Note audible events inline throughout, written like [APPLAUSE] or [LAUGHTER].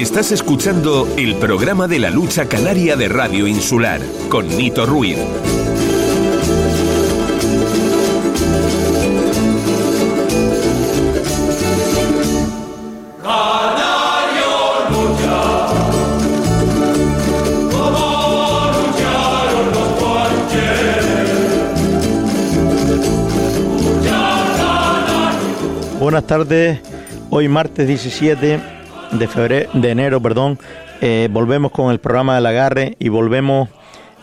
Estás escuchando el programa de la lucha canaria de Radio Insular con Nito Ruiz. Buenas tardes, hoy martes 17 de febrero, de enero, perdón, eh, volvemos con el programa del agarre y volvemos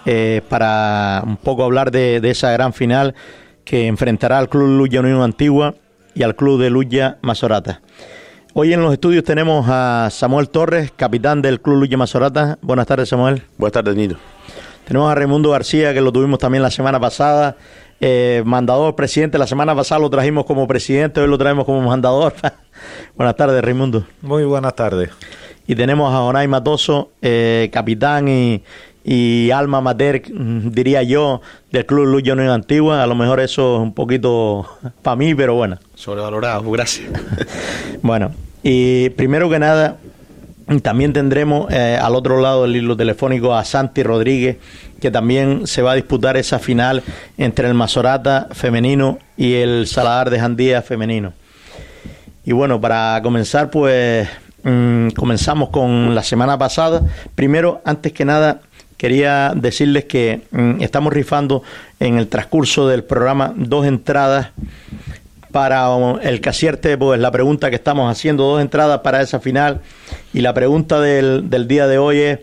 eh, para un poco hablar de, esa gran final que enfrentará al Club Luya Unión Antigua y al Club de Luya Mazorata. Hoy en los estudios tenemos a Samuel Torres, capitán del Club Luya Mazorata. Buenas tardes, Samuel. Buenas tardes, Nino. Tenemos a Raimundo García, que lo tuvimos también la semana pasada eh, mandador, presidente. La semana pasada lo trajimos como presidente, hoy lo traemos como mandador. [LAUGHS] buenas tardes, Raimundo. Muy buenas tardes. Y tenemos a Onay Matoso, eh, capitán y, alma mater, diría yo, del Club Lucha Unión Antigua. A lo mejor eso es un poquito para mí, pero bueno. Sobrevalorado, gracias. [LAUGHS] bueno, y primero que nada, también tendremos eh, al otro lado del hilo telefónico a Santi Rodríguez, que también se va a disputar esa final entre el Mazorata femenino y el Saladar de Jandía femenino. Y bueno, para comenzar, pues mm, comenzamos con la semana pasada. Primero, antes que nada, quería decirles que mm, estamos rifando en el transcurso del programa dos entradas para el que acierte pues la pregunta que estamos haciendo, dos entradas para esa final y la pregunta del, del día de hoy es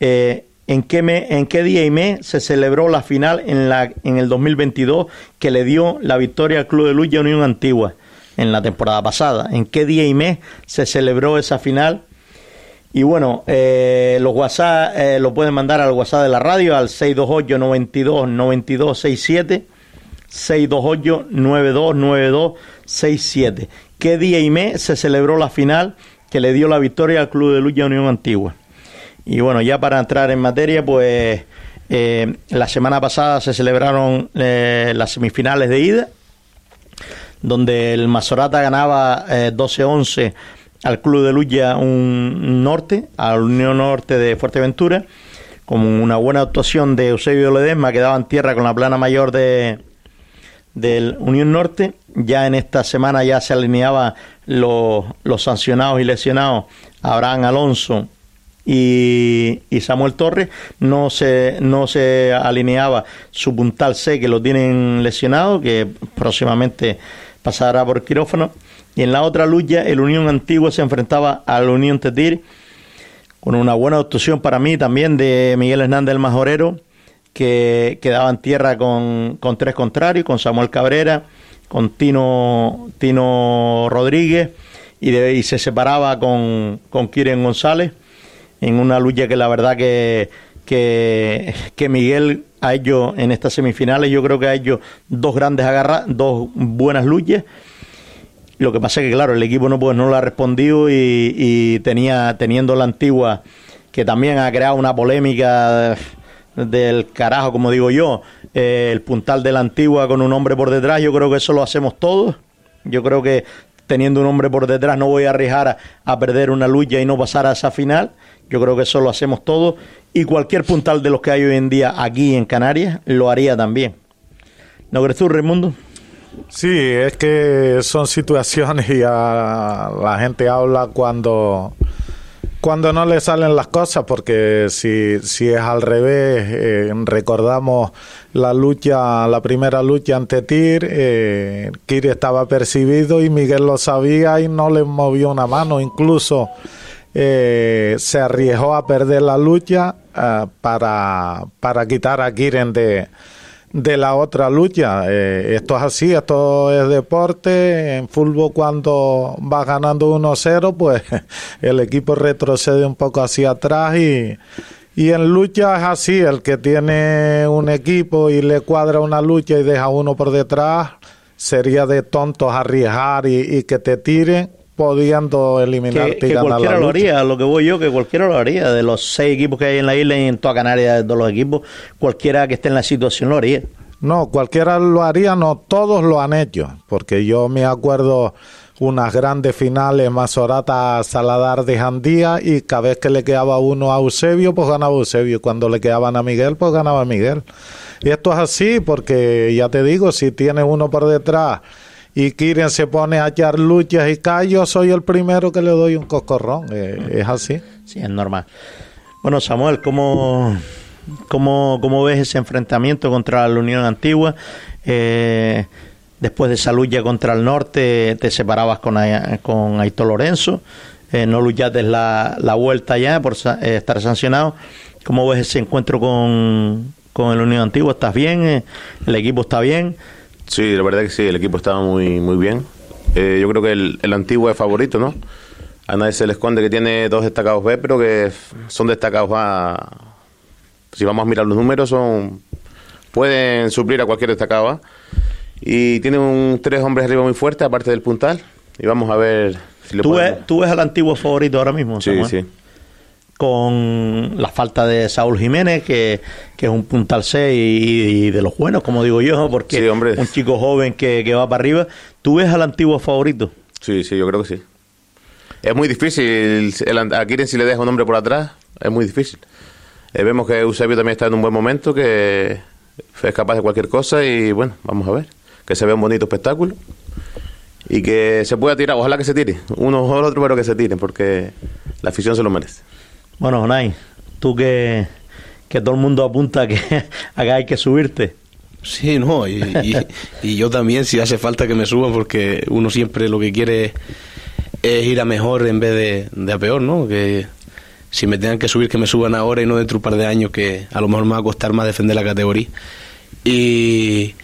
eh, ¿en, qué me, ¿en qué día y mes se celebró la final en, la, en el 2022 que le dio la victoria al Club de Lucha Unión Antigua en la temporada pasada? ¿En qué día y mes se celebró esa final? Y bueno, eh, los WhatsApp eh, lo pueden mandar al WhatsApp de la radio al 628 92 9267 628-929267. ¿Qué día y mes se celebró la final que le dio la victoria al Club de Lucha Unión Antigua? Y bueno, ya para entrar en materia, pues eh, la semana pasada se celebraron las semifinales de ida, donde el Mazorata ganaba 12-11 eh, al Club de Lucha un Norte, a la Unión Norte de Fuerteventura, con una buena actuación de Eusebio Ledesma, que daba en tierra con la plana mayor de, del Unión Norte. Ya en esta semana ya se alineaban los, los sancionados y lesionados Abraham Alonso y, Samuel Torres. No se, no se alineaba su puntal C, que lo tienen lesionado, que próximamente pasará por quirófano. Y en la otra lucha, el Unión Antiguo se enfrentaba al Unión Tetir, con una buena actuación para mí también de Miguel Hernández el Majorero que quedaba tierra con, con tres contrarios, con Samuel Cabrera, con Tino, Tino Rodríguez y, de, se separaba con, con Kiren González en una lucha que la verdad que, que Miguel ha hecho en estas semifinales, yo creo que ha hecho dos grandes agarras, dos buenas luchas. Lo que pasa es que, claro, el equipo no, pues, no lo ha respondido y, y tenía, teniendo la antigua, que también ha creado una polémica del carajo, como digo yo, eh, el puntal de la antigua con un hombre por detrás, yo creo que eso lo hacemos todos. Yo creo que teniendo un hombre por detrás no voy a arriesgar a, perder una lucha y no pasar a esa final. Yo creo que eso lo hacemos todos. Y cualquier puntal de los que hay hoy en día aquí en Canarias lo haría también. ¿No crees tú, Raimundo? Sí, es que son situaciones y la gente habla cuando cuando no le salen las cosas, porque si, si es al revés, eh, recordamos la lucha, la primera lucha ante Tir, eh, estaba percibido y Miguel lo sabía y no le movió una mano, incluso eh, se arriesgó a perder la lucha eh, para, para quitar a Kiren de, de la otra lucha. Eh, esto es así, esto es deporte. En fútbol cuando va ganando 1-0, pues [LAUGHS] el equipo retrocede un poco hacia atrás y, y en lucha es así, el que tiene un equipo y le cuadra una lucha y deja uno por detrás, sería de tontos arriesgar y, y que te tiren pudiendo eliminar que, cualquiera lo haría, lo que voy yo, que cualquiera lo haría, de los seis equipos que hay en la isla y en toda Canarias, de todos los equipos, cualquiera que esté en la situación lo haría. No, cualquiera lo haría, no, todos lo han hecho, porque yo me acuerdo unas grandes finales Masorata Saladar de Jandía y cada vez que le quedaba uno a Eusebio, pues ganaba Eusebio. Cuando le quedaban a Miguel, pues ganaba Miguel. Y esto es así porque, ya te digo, si tienes uno por detrás y Kiren se pone a echar luchas y callos, soy el primero que le doy un cocorrón. Eh, es así. Sí, es normal. Bueno, Samuel, ¿cómo, cómo, cómo ves ese enfrentamiento contra la Unión Antigua? Eh, después de esa lucha contra el norte, te separabas con, con Aitor Lorenzo, eh, no luchaste la, la vuelta ya por eh, estar sancionado. ¿Cómo ves ese encuentro con, con el Unión Antigua? ¿Estás bien? Eh, ¿El equipo está bien? Sí, la verdad que sí, el equipo estaba muy, muy bien. Eh, yo creo que el, el Antiguo es favorito, ¿no? A nadie se le esconde que tiene dos destacados B, pero que son destacados A. Si vamos a mirar los números, son pueden suplir a cualquier destacado A. Y tiene un, tres hombres arriba muy fuertes, aparte del puntal. Y vamos a ver si le ¿Tú, podemos- ves, ¿Tú ves al antiguo favorito ahora mismo? Sí, Samuel? sí. Con la falta de Saúl Jiménez, que, que es un puntal C y, y de los buenos, como digo yo, porque Sí, hombre. un chico joven que, que va para arriba. ¿Tú ves al antiguo favorito? Sí, sí, yo creo que sí. Es muy difícil. El, a Kiren si le deja un hombre por atrás, es muy difícil. Eh, vemos que Eusebio también está en un buen momento, que es capaz de cualquier cosa y bueno, vamos a ver. Que se vea un bonito espectáculo y que se pueda tirar. Ojalá que se tire. Uno o el otro, pero que se tiren porque la afición se lo merece. Bueno, Jonay, tú que, que todo el mundo apunta que [LAUGHS] acá hay que subirte. Sí, no, y, yo también, si hace falta que me suban, porque uno siempre lo que quiere es ir a mejor en vez de, a peor, ¿no? Que si me tengan que subir, que me suban ahora y no dentro de un par de años, que a lo mejor me va a costar más defender la categoría. Y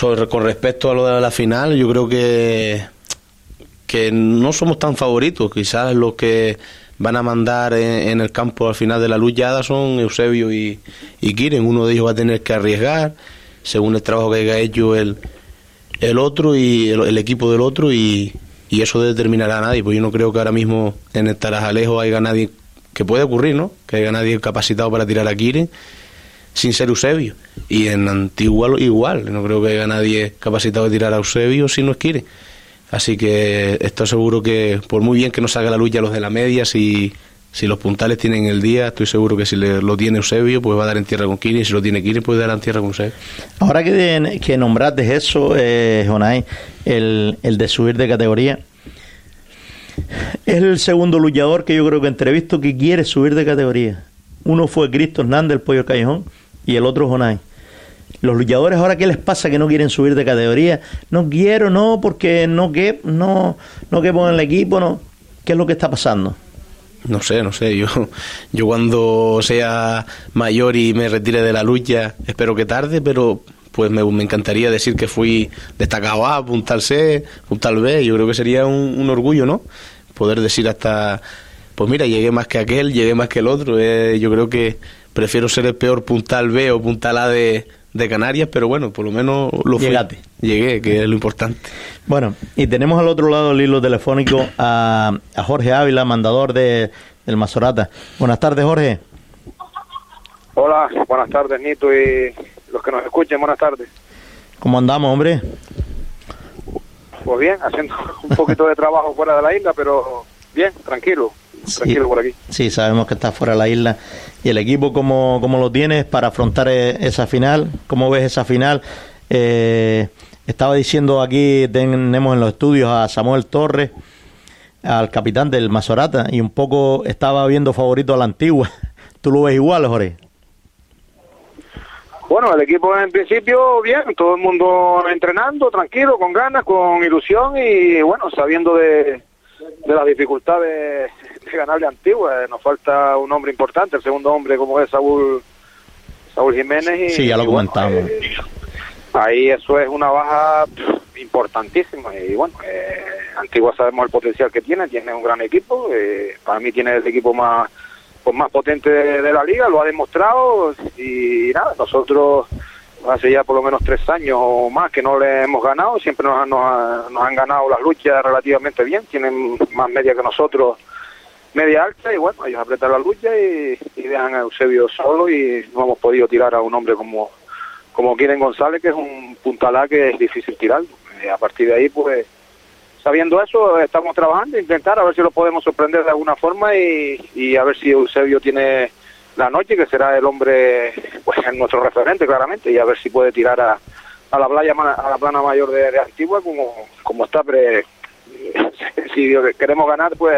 con respecto a lo de la final, yo creo que, que no somos tan favoritos. Quizás los que van a mandar en, el campo al final de la luchada son Eusebio y, y Kiren. Uno de ellos va a tener que arriesgar según el trabajo que haya hecho el, el otro y el, equipo del otro y, y eso determinará a nadie. Pues yo no creo que ahora mismo en el Tarajalejo haya nadie, que puede ocurrir, ¿no? Que haya nadie capacitado para tirar a Kiren sin ser Eusebio. Y en Antigua igual, no creo que haya nadie capacitado de tirar a Eusebio si no es Kiren. Así que estoy seguro que, por muy bien que nos salga la lucha los de la media, si, si los puntales tienen el día, estoy seguro que si le- lo tiene Eusebio, pues va a dar en tierra con Kirin. Si lo tiene Kirin, pues dar en tierra con Eusebio. Ahora que, que nombraste eso, eh, Jonay, el, el de subir de categoría, es el segundo luchador que yo creo que entrevisto que quiere subir de categoría. Uno fue Cristo Hernández, el Pollo Callejón, y el otro Jonay. Los luchadores ahora qué les pasa que no quieren subir de categoría? No quiero, no, porque no que no no quepo en el equipo, no. ¿Qué es lo que está pasando? No sé, no sé. Yo, [LAUGHS] yo cuando sea mayor y me retire de la lucha, espero que tarde, pero pues me, me encantaría decir que fui destacado A, puntal C, puntal B. Yo creo que sería un, un orgullo, ¿no? Poder decir hasta, pues mira, llegué más que aquel, llegué más que el otro. Eh, yo creo que prefiero ser el peor puntal B o puntal A de, de Canarias, pero bueno, por lo menos lo fui. Llegaste. Llegué, que es lo importante. Bueno, y tenemos al otro lado del hilo telefónico a, a Jorge Ávila, mandador de, del Mazorata. Buenas tardes, Jorge. Hola, buenas tardes, Nito, y los que nos escuchen, buenas tardes. ¿Cómo andamos, hombre? Pues bien, haciendo [LAUGHS] un poquito de trabajo fuera de la isla, pero bien, tranquilo, tranquilo Sí. por aquí. Sí, sabemos que está fuera de la isla. ¿Y el equipo cómo, cómo lo tienes para afrontar eh, esa final? ¿Cómo ves esa final? Eh, estaba diciendo aquí, tenemos en los estudios a Samuel Torres, al capitán del Mazorata, y un poco estaba viendo favorito a la antigua. [LAUGHS] ¿Tú lo ves igual, Jorge? Bueno, el equipo en principio bien, todo el mundo entrenando, tranquilo, con ganas, con ilusión y bueno, sabiendo de, de las dificultades de ganarle a Antigua. Nos falta un hombre importante, el segundo hombre como es Saúl, Saúl Jiménez. Y, Sí, ya lo comentamos. eh, ahí eso es una baja pff, importantísima y bueno, eh, Antigua sabemos el potencial que tiene, tiene un gran equipo, eh, para mí tiene el equipo más pues más potente de, de la liga, lo ha demostrado y nada, nosotros hace ya por lo menos tres años o más que no le hemos ganado, siempre nos, nos, nos han ganado las luchas relativamente bien, tienen más media que nosotros, media alta y bueno, ellos apretan la lucha y, y dejan a Eusebio solo y no hemos podido tirar a un hombre como como quieren González, que es un puntalá que es difícil tirar. Eh, a partir de ahí, pues sabiendo eso, estamos trabajando, intentar a ver si lo podemos sorprender de alguna forma y, y a ver si Eusebio tiene la noche, que será el hombre, pues nuestro referente claramente, y a ver si puede tirar a, a la playa a la plana mayor de, Antigua como, como está pre, [LAUGHS] si queremos ganar pues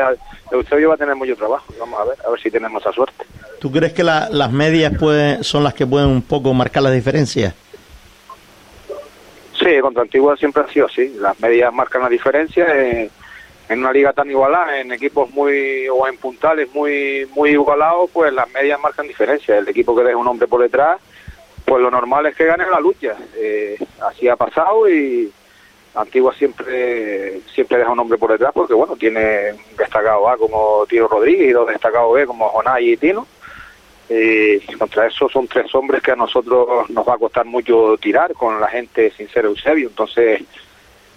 Eusebio va a tener mucho trabajo vamos a ver a ver si tenemos esa suerte ¿Tú crees que las medias pueden, son las que pueden un poco marcar las diferencias? Sí, contra Antigua siempre ha sido así. Las medias marcan la diferencia en, una liga tan igualada, en equipos muy o en puntales muy muy igualados, pues las medias marcan diferencia. El equipo que deja un hombre por detrás, pues lo normal es que gane la lucha. Eh, así ha pasado y Antigua siempre siempre deja un hombre por detrás porque bueno tiene destacado A como Tino Rodríguez y dos destacados B como Jonay y Tino y contra eso son tres hombres que a nosotros nos va a costar mucho tirar con la gente sin ser Eusebio. Entonces,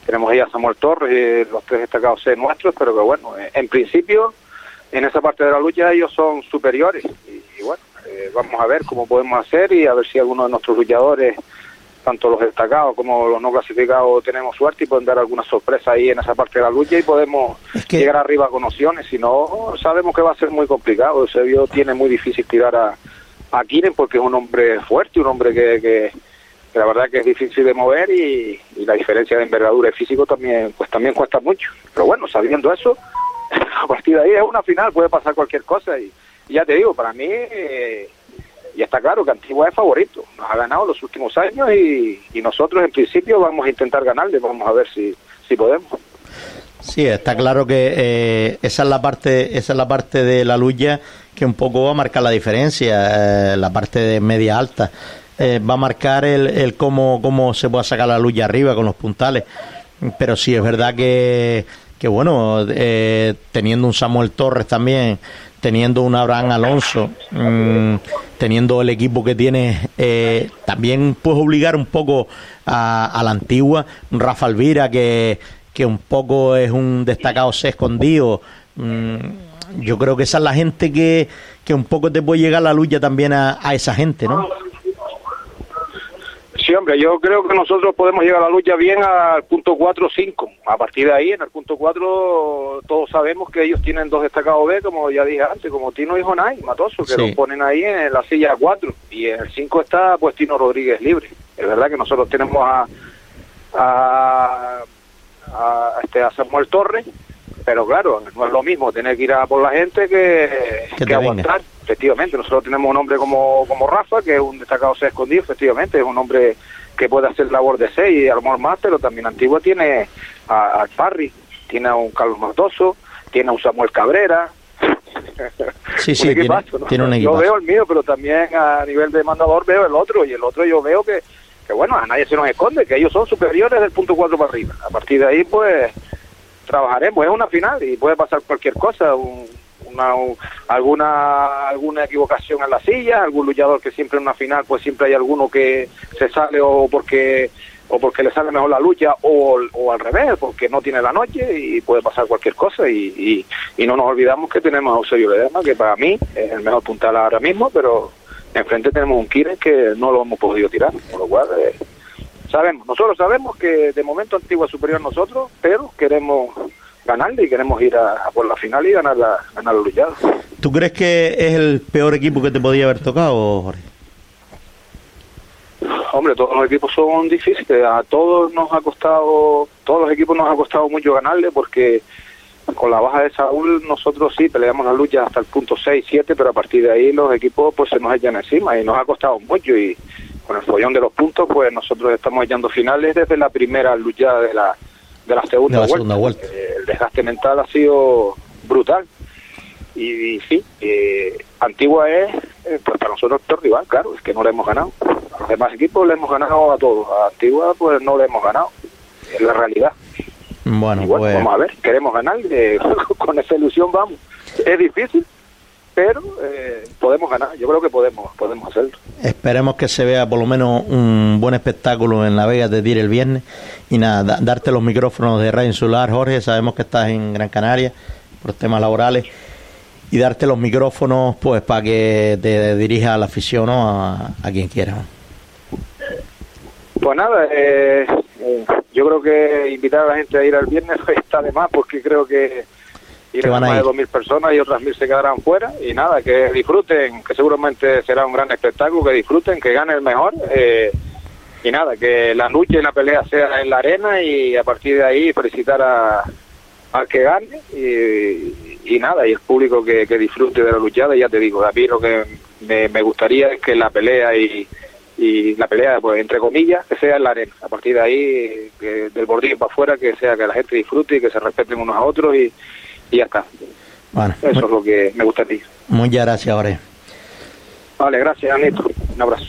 tenemos ahí a Samuel Torres, y los tres destacados C nuestros, pero que bueno, en principio, en esa parte de la lucha ellos son superiores. Y, bueno, eh, vamos a ver cómo podemos hacer y a ver si alguno de nuestros luchadores tanto los destacados como los no clasificados tenemos suerte y pueden dar alguna sorpresa ahí en esa parte de la lucha y podemos llegar arriba con opciones. Si no, sabemos que va a ser muy complicado. Eusebio tiene muy difícil tirar a, a Kiren porque es un hombre fuerte, un hombre que, que, la verdad que es difícil de mover y, la diferencia de envergadura y físico también pues también cuesta mucho. Pero bueno, sabiendo eso, [LAUGHS] a partir de ahí es una final, puede pasar cualquier cosa y, ya te digo, para mí... Eh, y está claro que Antigua es favorito, nos ha ganado los últimos años y, nosotros en principio vamos a intentar ganarle, vamos a ver si, si podemos. Sí, está claro que eh, esa es la parte esa es la parte de la lucha que un poco va a marcar la diferencia, eh, la parte de media alta. Eh, va a marcar el, el cómo, cómo se puede sacar la lucha arriba con los puntales. Pero sí es verdad que, que bueno, teniendo un Samuel Torres también teniendo un Abraham Alonso, mm, teniendo el equipo que tiene, eh, también puedes obligar un poco a, la antigua, Rafa Alvira, que, que un poco es un destacado se escondido. Mm, yo creo que esa es la gente que, que un poco te puede llegar la lucha también a, a esa gente, ¿no? Sí, hombre, yo creo que nosotros podemos llegar a la lucha bien al punto 4-5. A partir de ahí, en el punto 4, todos sabemos que ellos tienen dos destacados B, como ya dije antes, como Tino y Jonay, Matoso, que los ponen ahí en la silla 4. Y en el 5 está pues Tino Rodríguez libre. Es verdad que nosotros tenemos a, a, a, este, a Samuel Torres, pero claro, no es lo mismo tener que ir a por la gente que, que aguantar efectivamente, nosotros tenemos un hombre como, como Rafa, que es un destacado ser escondido, efectivamente, es un hombre que puede hacer labor de seis y a lo mejor más, pero también Antigua tiene a, Parry, tiene a un Carlos Matoso, tiene a un Samuel Cabrera. [LAUGHS] Sí, sí, tiene, un Yo veo el mío, pero también a nivel de mandador veo el otro, y el otro yo veo que, que bueno, a nadie se nos esconde, que ellos son superiores del punto cuatro para arriba. A partir de ahí, pues, trabajaremos, es una final y puede pasar cualquier cosa, un, una, alguna alguna equivocación en la silla, algún luchador que siempre en una final pues siempre hay alguno que se sale o porque o porque le sale mejor la lucha o, o al revés, porque no tiene la noche y puede pasar cualquier cosa. Y, y, no nos olvidamos que tenemos a Eusebio Ledesma, que para mí es el mejor puntal ahora mismo, pero enfrente tenemos un Kiren que no lo hemos podido tirar, por lo cual eh, sabemos, nosotros sabemos que de momento Antigua superior a nosotros, pero queremos ganarle y queremos ir a, por la final y ganar la, ganar la luchada. ¿Tú crees que es el peor equipo que te podía haber tocado, Jorge? Hombre, todos los equipos son difíciles. A todos nos ha costado, todos los equipos nos ha costado mucho ganarle porque con la baja de Saúl nosotros sí peleamos la lucha hasta el punto 6, 7, pero a partir de ahí los equipos pues se nos echan encima y nos ha costado mucho y con el follón de los puntos pues nosotros estamos echando finales desde la primera lucha de la de la segunda, vuelta. El desgaste mental ha sido brutal. Y, sí, eh, Antigua es, eh, pues para nosotros el rival, claro, es que no le hemos ganado. A los demás equipos le hemos ganado a todos. A Antigua, pues no le hemos ganado. Es la realidad. Bueno, pues... vamos a ver, queremos ganar, eh, [LAUGHS] con esa ilusión vamos. Es difícil, pero eh, podemos ganar, yo creo que podemos, podemos hacerlo. Esperemos que se vea por lo menos un buen espectáculo en La Vega de Dir el viernes. Y nada, darte los micrófonos de Radio Insular, Jorge, sabemos que estás en Gran Canaria por temas laborales. Y darte los micrófonos pues para que te dirija a la afición o a, quien quiera. Pues nada, eh, eh, yo creo que invitar a la gente a ir al viernes [LAUGHS] está de más porque creo que irán van a más de ir? 2.000 personas y otras 1.000 se quedarán fuera. Y nada, que disfruten, que seguramente será un gran espectáculo, que disfruten, que gane el mejor. eh, y nada, que la lucha y la pelea sea en la arena y a partir de ahí felicitar a, al que gane. Y, y nada, y el público que, que disfrute de la luchada. Y ya te digo, a mí lo que me, me gustaría es que la pelea y y la pelea, pues entre comillas, que sea en la arena. A partir de ahí, que del bordillo para afuera, que sea que la gente disfrute y que se respeten unos a otros y, y ya está. Bueno, Eso es lo que me gustaría. muchas gracias, Jorge. Vale, gracias, Anito. Un abrazo.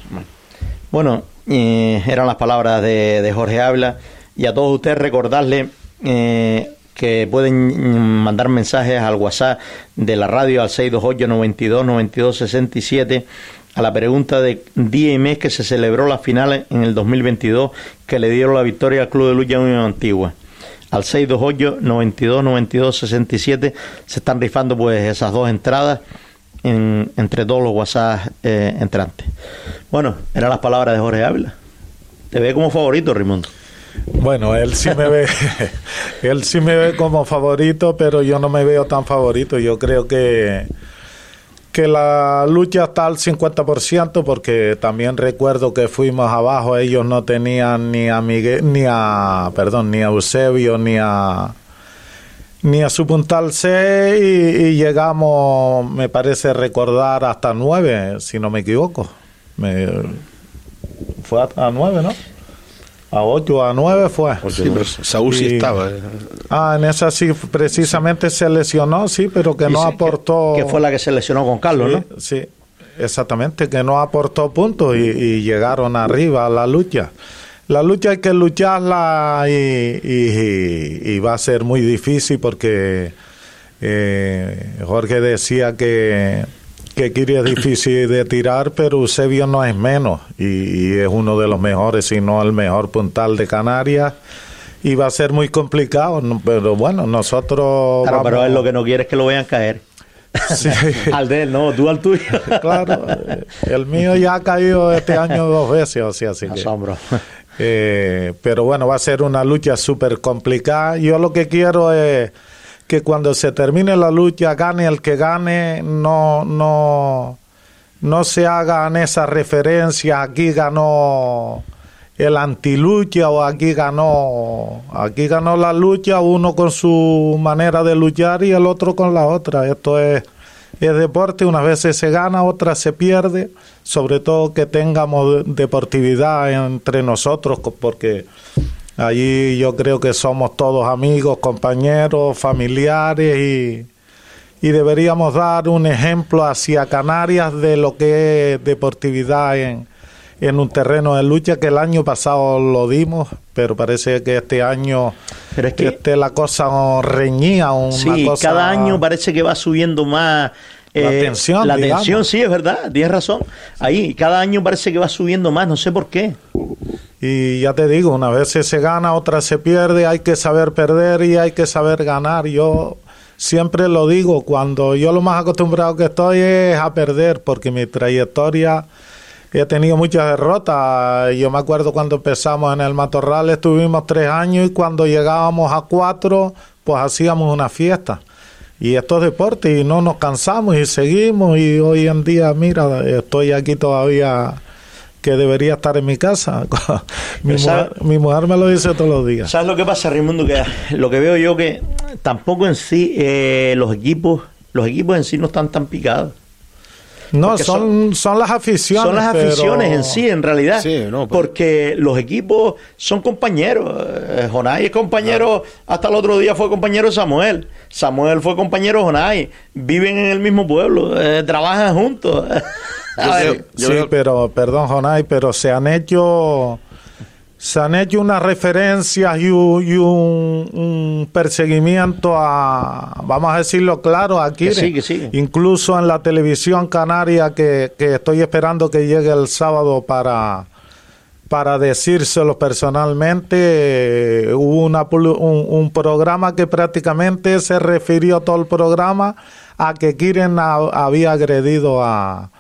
Bueno, eh, eran las palabras de, de Jorge Ávila y a todos ustedes recordarles eh, que pueden mm, mandar mensajes al WhatsApp de la radio al 628 92 92 67 a la pregunta de día y mes que se celebró la final en el 2022 que le dieron la victoria al Club de Lucha Unión Antigua. Al 628 92 92 67 se están rifando pues esas dos entradas en- entre todos los WhatsApp eh, entrantes. Bueno, eran las palabras de Jorge Ávila. Te ve como favorito, Raimundo. Bueno, él sí me ve, [LAUGHS] él sí me ve como favorito, pero yo no me veo tan favorito. Yo creo que que la lucha está al 50% porque también recuerdo que fuimos abajo, ellos no tenían ni a Miguel, ni a, perdón, ni a Eusebio, ni a ni a su puntal C y, llegamos, me parece recordar, hasta nueve, si no me equivoco. Me, fue hasta nueve, ¿no? A ocho, a nueve fue. Sí, pero Saúl sí Y- estaba. eh. Ah, en esa sí, precisamente se lesionó, sí, pero que no aportó. Que, que fue la que se lesionó con Carlos, sí, ¿no? sí, exactamente, que no aportó puntos y, y llegaron arriba a la lucha. La lucha hay que lucharla y, y- y va a ser muy difícil porque eh, Jorge decía que, que Kiri es [COUGHS] difícil de tirar, pero Eusebio no es menos y, y es uno de los mejores, si no el mejor puntal de Canarias. Y va a ser muy complicado, pero bueno, nosotros. Claro, pero él lo que no quiere es que lo vean caer. Sí. [LAUGHS] Al de él, no, tú al tuyo. [LAUGHS] Claro, el mío ya ha caído este año dos veces, o sea, así que. Asombro. Eh, pero bueno, va a ser una lucha súper complicada. Yo lo que quiero es que cuando se termine la lucha, gane el que gane, no, no, no se hagan esas referencias, aquí ganó el antilucha o aquí ganó, aquí ganó la lucha, uno con su manera de luchar y el otro con la otra. Esto es es deporte, unas veces se gana, otras se pierde, sobre todo que tengamos deportividad entre nosotros, porque allí yo creo que somos todos amigos, compañeros, familiares y, y deberíamos dar un ejemplo hacia Canarias de lo que es deportividad en, en un terreno de lucha que el año pasado lo dimos, pero parece que este año Pero es que- este, la cosa reñía, una Sí, cosa... cada año parece que va subiendo más. Eh, La tensión, La digamos. tensión, sí, es verdad, tienes razón. Ahí, cada año parece que va subiendo más, no sé por qué. Y ya te digo, una vez se gana, otra se pierde, hay que saber perder y hay que saber ganar. Yo siempre lo digo, cuando yo lo más acostumbrado que estoy es a perder, porque mi trayectoria he tenido muchas derrotas. Yo me acuerdo cuando empezamos en el Matorral, estuvimos tres años y cuando llegábamos a cuatro, pues hacíamos una fiesta. Y esto es deporte y no nos cansamos y seguimos y hoy en día, mira, estoy aquí todavía que debería estar en mi casa. [LAUGHS] mi, mujer, mi mujer me lo dice todos los días. ¿Sabes lo que pasa, Raimundo? Que lo que veo yo que tampoco en sí eh, los equipos, los equipos en sí no están tan picados. No, son, son las aficiones. Son las pero- aficiones en sí, en realidad. Sí, no, pero- Porque los equipos son compañeros. Eh, Jonay es compañero, hasta el otro día fue compañero Samuel. Samuel fue compañero de Jonay. Viven en el mismo pueblo, eh, trabajan juntos. [LAUGHS] Yo yo sí, creo- pero, perdón, Jonay, pero se han hecho. Se han hecho unas referencias y un, y un- un perseguimiento a, vamos a decirlo claro, aquí. Que sí, que sí. Incluso en la televisión canaria que, que estoy esperando que llegue el sábado para, para decírselo personalmente, eh, hubo una, un, un programa que prácticamente se refirió todo el programa a que Kiren ha- había agredido a,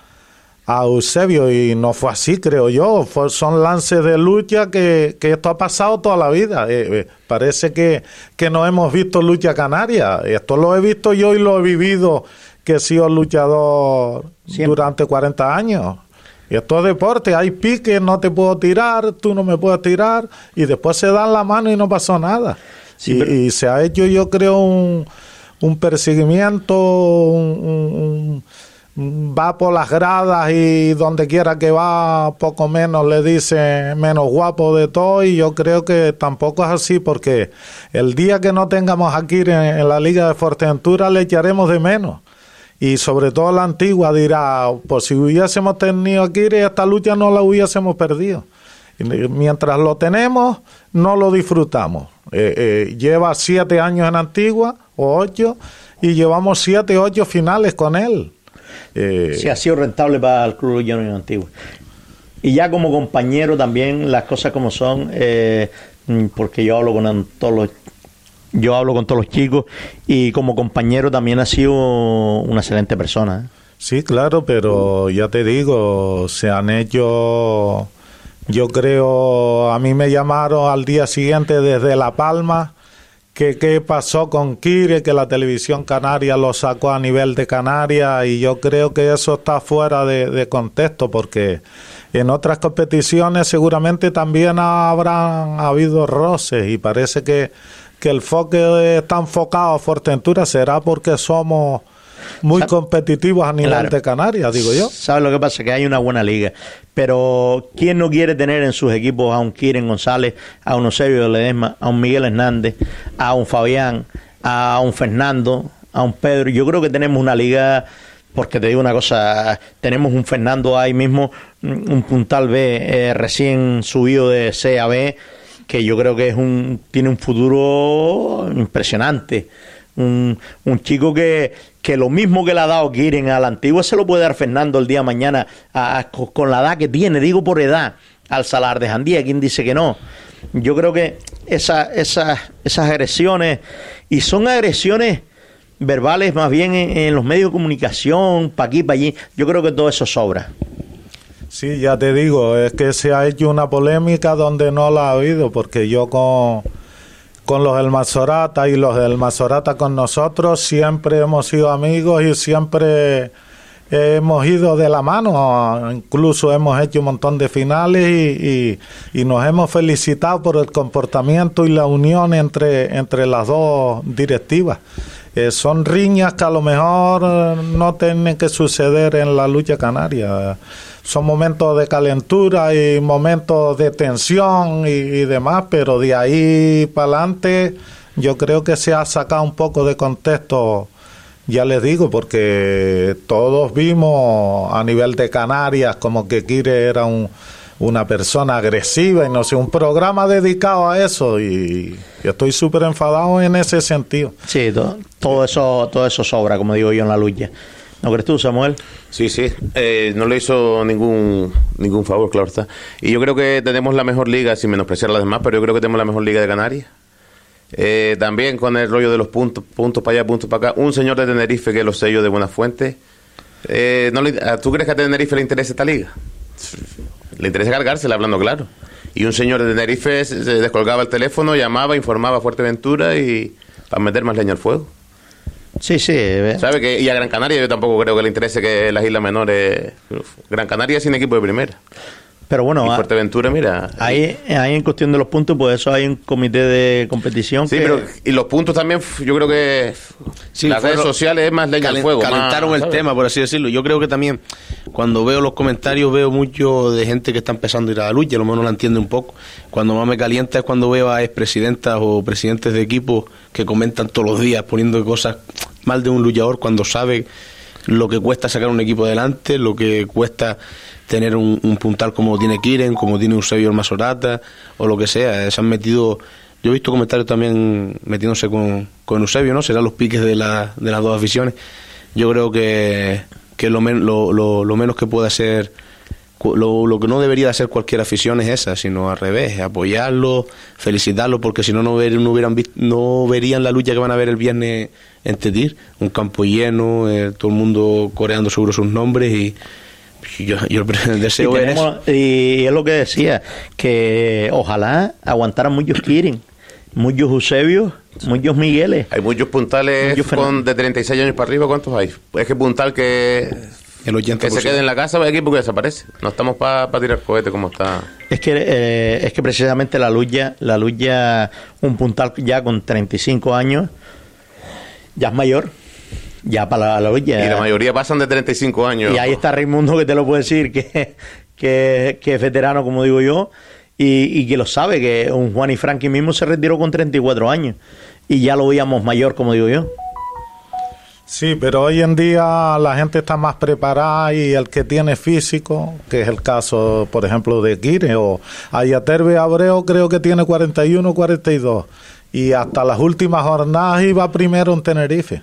a Eusebio y no fue así, creo yo. son lances de lucha que, esto ha pasado toda la vida. Eh, eh, parece que, que no hemos visto lucha canaria. Esto lo he visto yo y lo he vivido, que he sido luchador durante 40 años. Y esto es deporte, hay piques, no te puedo tirar, tú no me puedes tirar, y después se dan la mano y no pasó nada. y, se ha hecho, yo creo, un, un perseguimiento, un va por las gradas y donde quiera que va, poco menos le dice menos guapo de todo y yo creo que tampoco es así porque el día que no tengamos aquí en, la Liga de Fuerteventura le echaremos de menos. Y sobre todo la antigua dirá, pues si hubiésemos tenido aquí esta lucha no la hubiésemos perdido. Mientras lo tenemos, no lo disfrutamos. Eh, eh, lleva siete años en Antigua, o ocho, y llevamos siete, ocho finales con él. Eh, sí, ha sido rentable para el Club Llano Antiguo. Y ya como compañero también, las cosas como son, eh, mm, porque yo hablo con todos los yo hablo con todos los chicos y como compañero también ha sido una excelente persona. ¿eh? Sí, claro, pero ya te digo, se han hecho, yo creo, a mí me llamaron al día siguiente desde La Palma qué pasó con Kire, que la televisión canaria lo sacó a nivel de Canarias y yo creo que eso está fuera de, contexto porque en otras competiciones seguramente también habrán habido roces y parece que, que el foco está enfocado a Fuerteventura. Será porque somos muy competitivos a nivel de Canarias, digo yo. ¿Sabes lo que pasa? Que hay una buena liga. Pero ¿quién no quiere tener en sus equipos a un Kiren González, a un Eusebio Ledesma, a un Miguel Hernández, a un Fabián, a un Fernando, a un Pedro? Yo creo que tenemos una liga porque te digo una cosa, tenemos un Fernando ahí mismo, un puntal B eh, recién subido de C a B, que yo creo que es un tiene un futuro impresionante un, chico que, que lo mismo que le ha dado Kiren a la antigua se lo puede dar Fernando el día de mañana con la edad que tiene, digo por edad, al Salar de Jandía, quien dice que no. Yo creo que esa, esas agresiones, y son agresiones verbales más bien en, los medios de comunicación, para aquí, para allí, yo creo que todo eso sobra. Sí, ya te digo, es que se ha hecho una polémica donde no la ha habido, porque yo con con los del Mazorata y los del Mazorata con nosotros, siempre hemos sido amigos y siempre hemos ido de la mano, incluso hemos hecho un montón de finales y, y, nos hemos felicitado por el comportamiento y la unión entre, entre las dos directivas. Eh, son riñas que a lo mejor no tienen que suceder en la lucha canaria son momentos de calentura y momentos de tensión y, demás, pero de ahí para adelante yo creo que se ha sacado un poco de contexto, ya les digo, porque todos vimos a nivel de Canarias como que Kire era un, una persona agresiva y no sé, un programa dedicado a eso y, estoy súper enfadado en ese sentido. Sí, todo, todo, eso todo eso sobra, como digo yo, en la lucha. ¿No crees tú, Samuel? Sí, sí. Eh, no le hizo ningún ningún favor, claro está. Y yo creo que tenemos la mejor liga, sin menospreciar a las demás, pero yo creo que tenemos la mejor liga de Canarias. Eh, también con el rollo de los puntos, puntos para allá, puntos para acá. Un señor de Tenerife que es los sellos de Buena Fuente. Eh, no ¿Tú crees que a Tenerife le interesa esta liga? Le interesa cargársela, hablando claro. Y un señor de Tenerife se descolgaba el teléfono, llamaba, informaba a Fuerteventura y para meter más leña al fuego. Sí, sí. ¿Sabe que Y a Gran Canaria yo tampoco creo que le interese que las islas menores... Gran Canaria sin equipo de primera. Pero bueno, y Fuerteventura, mira. Ahí, ahí en cuestión de los puntos, pues eso hay un comité de competición. Sí, pero y los puntos también, yo creo que las redes sociales es más leña al fuego. Calentaron el tema, por así decirlo. Yo creo que también, cuando veo los comentarios, veo mucho de gente que está empezando a ir a la lucha, a lo no la entiende un poco. Cuando más me calienta es cuando veo a expresidentas o presidentes de equipos que comentan todos los días poniendo cosas mal de un luchador cuando sabe lo que cuesta sacar un equipo adelante, lo que cuesta tener un, puntal como tiene Kiren, como tiene Eusebio Masorata o lo que sea. Se han metido, yo he visto comentarios también metiéndose con, con Eusebio, ¿no? Serán los piques de, la, de las dos aficiones. Yo creo que, que lo, lo, lo, menos que puede hacer, lo, lo, que no debería de hacer cualquier afición es esa, sino al revés, apoyarlo, felicitarlo, porque si no, no, no, hubieran no verían la lucha que van a ver el viernes en Tetir, un campo lleno, eh, todo el mundo coreando seguro sus nombres y Yo, yo el [LAUGHS] deseo y, es tenemos- y es lo que decía, que ojalá aguantaran muchos Kirin, muchos Eusebios, muchos Migueles. Hay muchos puntales Muchos con de 36 años para arriba, ¿cuántos hay? Es que puntal que, El 80%. que se quede en la casa, hay equipo que desaparece. No estamos para tirar cohetes como está. Es que eh, es que precisamente la lucha, la lucha, un puntal ya con 35 años, ya es mayor, ya para la, la lucha. Y la mayoría pasan de 35 años. Y ahí está Raimundo que te lo puede decir, que, que, que es veterano, como digo yo, y, y que lo sabe, que un Juan y Frankie mismo se retiró con 34 años. Y ya lo veíamos mayor, como digo yo. Sí, pero hoy en día la gente está más preparada y el que tiene físico, que es el caso, por ejemplo, de Kire o Ayaterbe Abreu, creo que tiene 41 42 y hasta las últimas jornadas iba primero en Tenerife.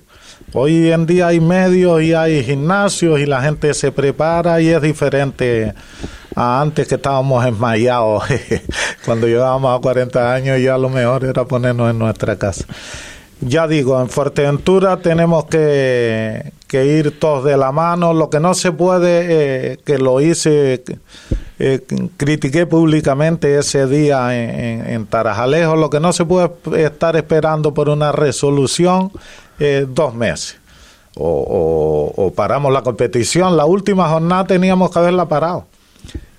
Hoy en día hay medios y hay gimnasios y la gente se prepara y es diferente a antes que estábamos enmayados. [LAUGHS] Cuando llegábamos a 40 años ya lo mejor era ponernos en nuestra casa. Ya digo, en Fuerteventura tenemos que, ir todos de la mano. Lo que no se puede, eh, que lo hice, eh, critiqué públicamente ese día en, en, Tarajalejo, lo que no se puede estar esperando por una resolución eh, dos meses. O, o, paramos la competición. La última jornada teníamos que haberla parado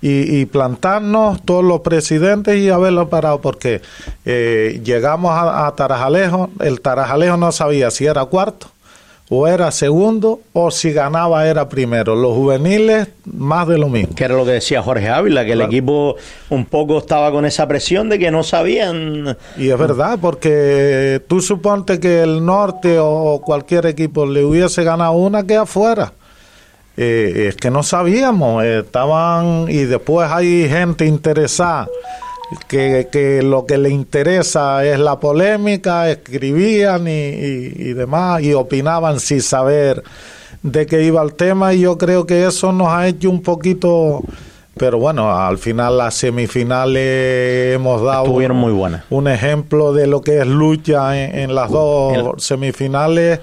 y, plantarnos todos los presidentes y haberlo parado porque eh, llegamos a, a, Tarajalejo, el Tarajalejo no sabía si era cuarto o era segundo o si ganaba era primero. Los juveniles más de lo mismo. Que era lo que decía Jorge Ávila, que claro. el equipo un poco estaba con esa presión de que no sabían. Y es verdad, porque tú suponte que el norte o cualquier equipo le hubiese ganado una que afuera. Eh, es que no sabíamos, eh, estaban y después hay gente interesada que, que, lo que le interesa es la polémica, escribían y, y, y, demás y opinaban sin saber de qué iba el tema y yo creo que eso nos ha hecho un poquito... Pero bueno, al final las semifinales hemos dado Estuvieron muy buenas. un ejemplo de lo que es lucha en, en las dos El... semifinales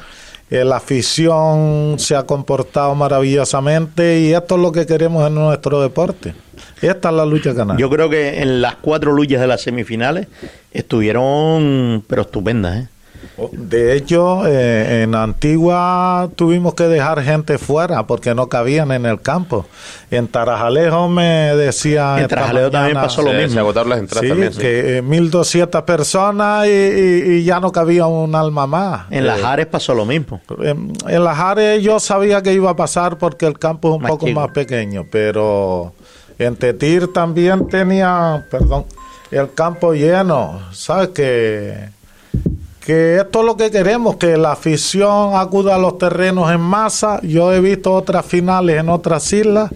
la afición se ha comportado maravillosamente y esto es lo que queremos en nuestro deporte. Esta es la lucha canal. Yo creo que en las cuatro luchas de las semifinales estuvieron, pero estupendas. ¿eh? De hecho, eh, en Antigua tuvimos que dejar gente fuera porque no cabían en el campo. En Tarajalejo me decía. En Tarajalejo mañana, también pasó lo se, mismo. Se agotaron las entradas sí, también. Sí. que eh, 1.200 personas y, y, y, ya no cabía un alma más. En Las Ares pasó lo mismo. En, en Las Ares yo sabía que iba a pasar porque el campo es un Más poco chico. más pequeño, pero en Tetir también tenía, perdón, el campo lleno. ¿Sabes que que esto es lo que queremos, que la afición acuda a los terrenos en masa. Yo he visto otras finales en otras islas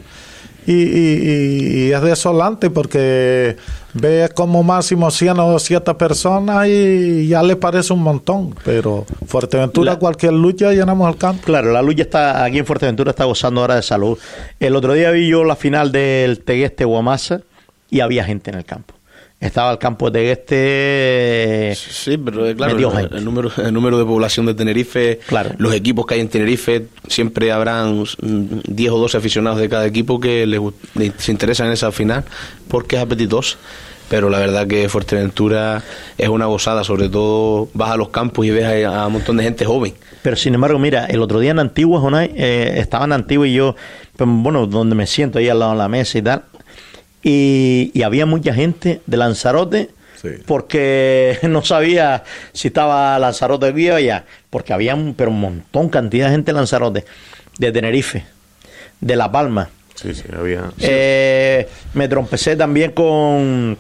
y, y, y es desolante porque ves como máximo 100 o 200 personas y ya les parece un montón. Pero Fuerteventura, La- cualquier lucha, llenamos el campo. Claro, la lucha está aquí en Fuerteventura está gozando ahora de salud. El otro día vi yo la final del Tegueste Guamasa y había gente en el campo. Estaba el campo de Tegueste. Sí, pero eh, claro, el, número, el número de población de Tenerife, Claro. los equipos que hay en Tenerife, siempre habrán mm, 10 o 12 aficionados de cada equipo que les, se interesan en esa final porque es apetitosa. Pero la verdad que Fuerteventura es una gozada, sobre todo vas a los campos y ves a, a un montón de gente joven. Pero sin embargo, mira, el otro día en Antigua, Jonay, eh, estaba en Antigua y yo, pues, bueno, donde me siento ahí al lado de la mesa y tal, y, y había mucha gente de Lanzarote, Sí. porque [LAUGHS] no sabía si estaba Lanzarote aquí o allá, porque había un, pero un montón, cantidad de gente de Lanzarote, de Tenerife, de La Palma. Sí, sí, había. Eh, me trompecé también con,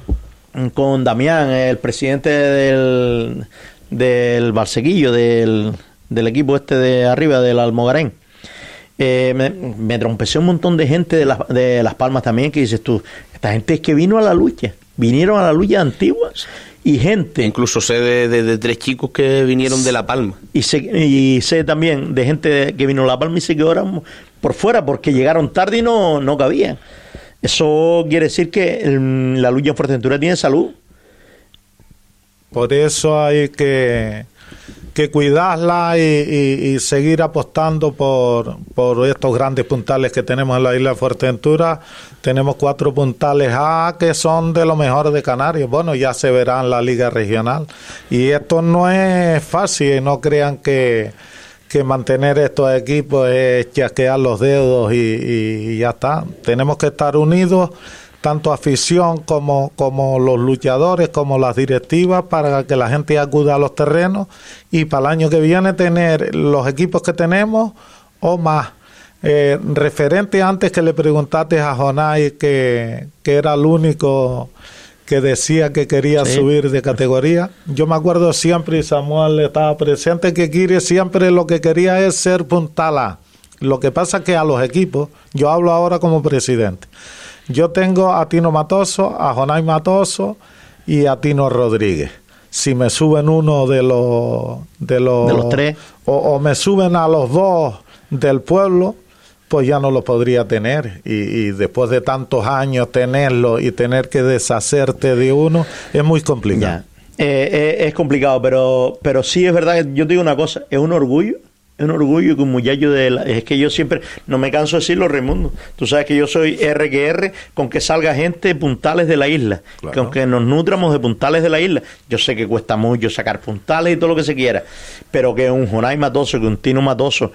con Damián, el presidente del, del Barseguillo, del, del equipo este de arriba, del Almogarén. Eh, me, me trompecé un montón de gente de, las de Las Palmas también, que dices tú, esta gente es que vino a la lucha, vinieron a la lucha antigua y gente, Incluso sé de, de- de tres chicos que vinieron de La Palma. y sé, y sé también de gente que vino a La Palma y se quedaron por fuera porque llegaron tarde y no, no cabían. Eso quiere decir que la lucha en Fuerteventura tiene salud. Por eso hay que que cuidarla y, seguir apostando por, por estos grandes puntales que tenemos en la isla de Fuerteventura. Tenemos cuatro puntales A que son de los mejores de Canarias. Bueno, ya se verá en la liga regional. Y esto no es fácil, no crean que, que mantener estos equipos es chasquear los dedos y, y ya está. Tenemos que estar unidos tanto afición como, como los luchadores, como las directivas, para que la gente acuda a los terrenos y para el año que viene tener los equipos que tenemos o más. Eh, referente antes que le preguntaste a Jonay que, que era el único que decía que quería subir de categoría. Yo me acuerdo siempre, y Samuel estaba presente, que Kiri siempre lo que quería es ser puntala. Lo que pasa que a los equipos, yo hablo ahora como presidente, yo tengo a Tino Matoso, a Jonay Matoso y a Tino Rodríguez. Si me suben uno de los de los, tres o, me suben a los dos del pueblo, pues ya no lo podría tener. Y, después de tantos años tenerlo y tener que deshacerte de uno es muy complicado. Eh, eh, es complicado, pero, pero sí es verdad yo te digo una cosa, es un orgullo un orgullo que un muchacho de la, es que yo siempre no me canso de decirlo Raimundo tú sabes que yo soy RQR con que salga gente puntales de la isla con que nos nutramos de puntales de la isla yo sé que cuesta mucho sacar puntales y todo lo que se quiera pero que un Jonay Matoso que un Tino Matoso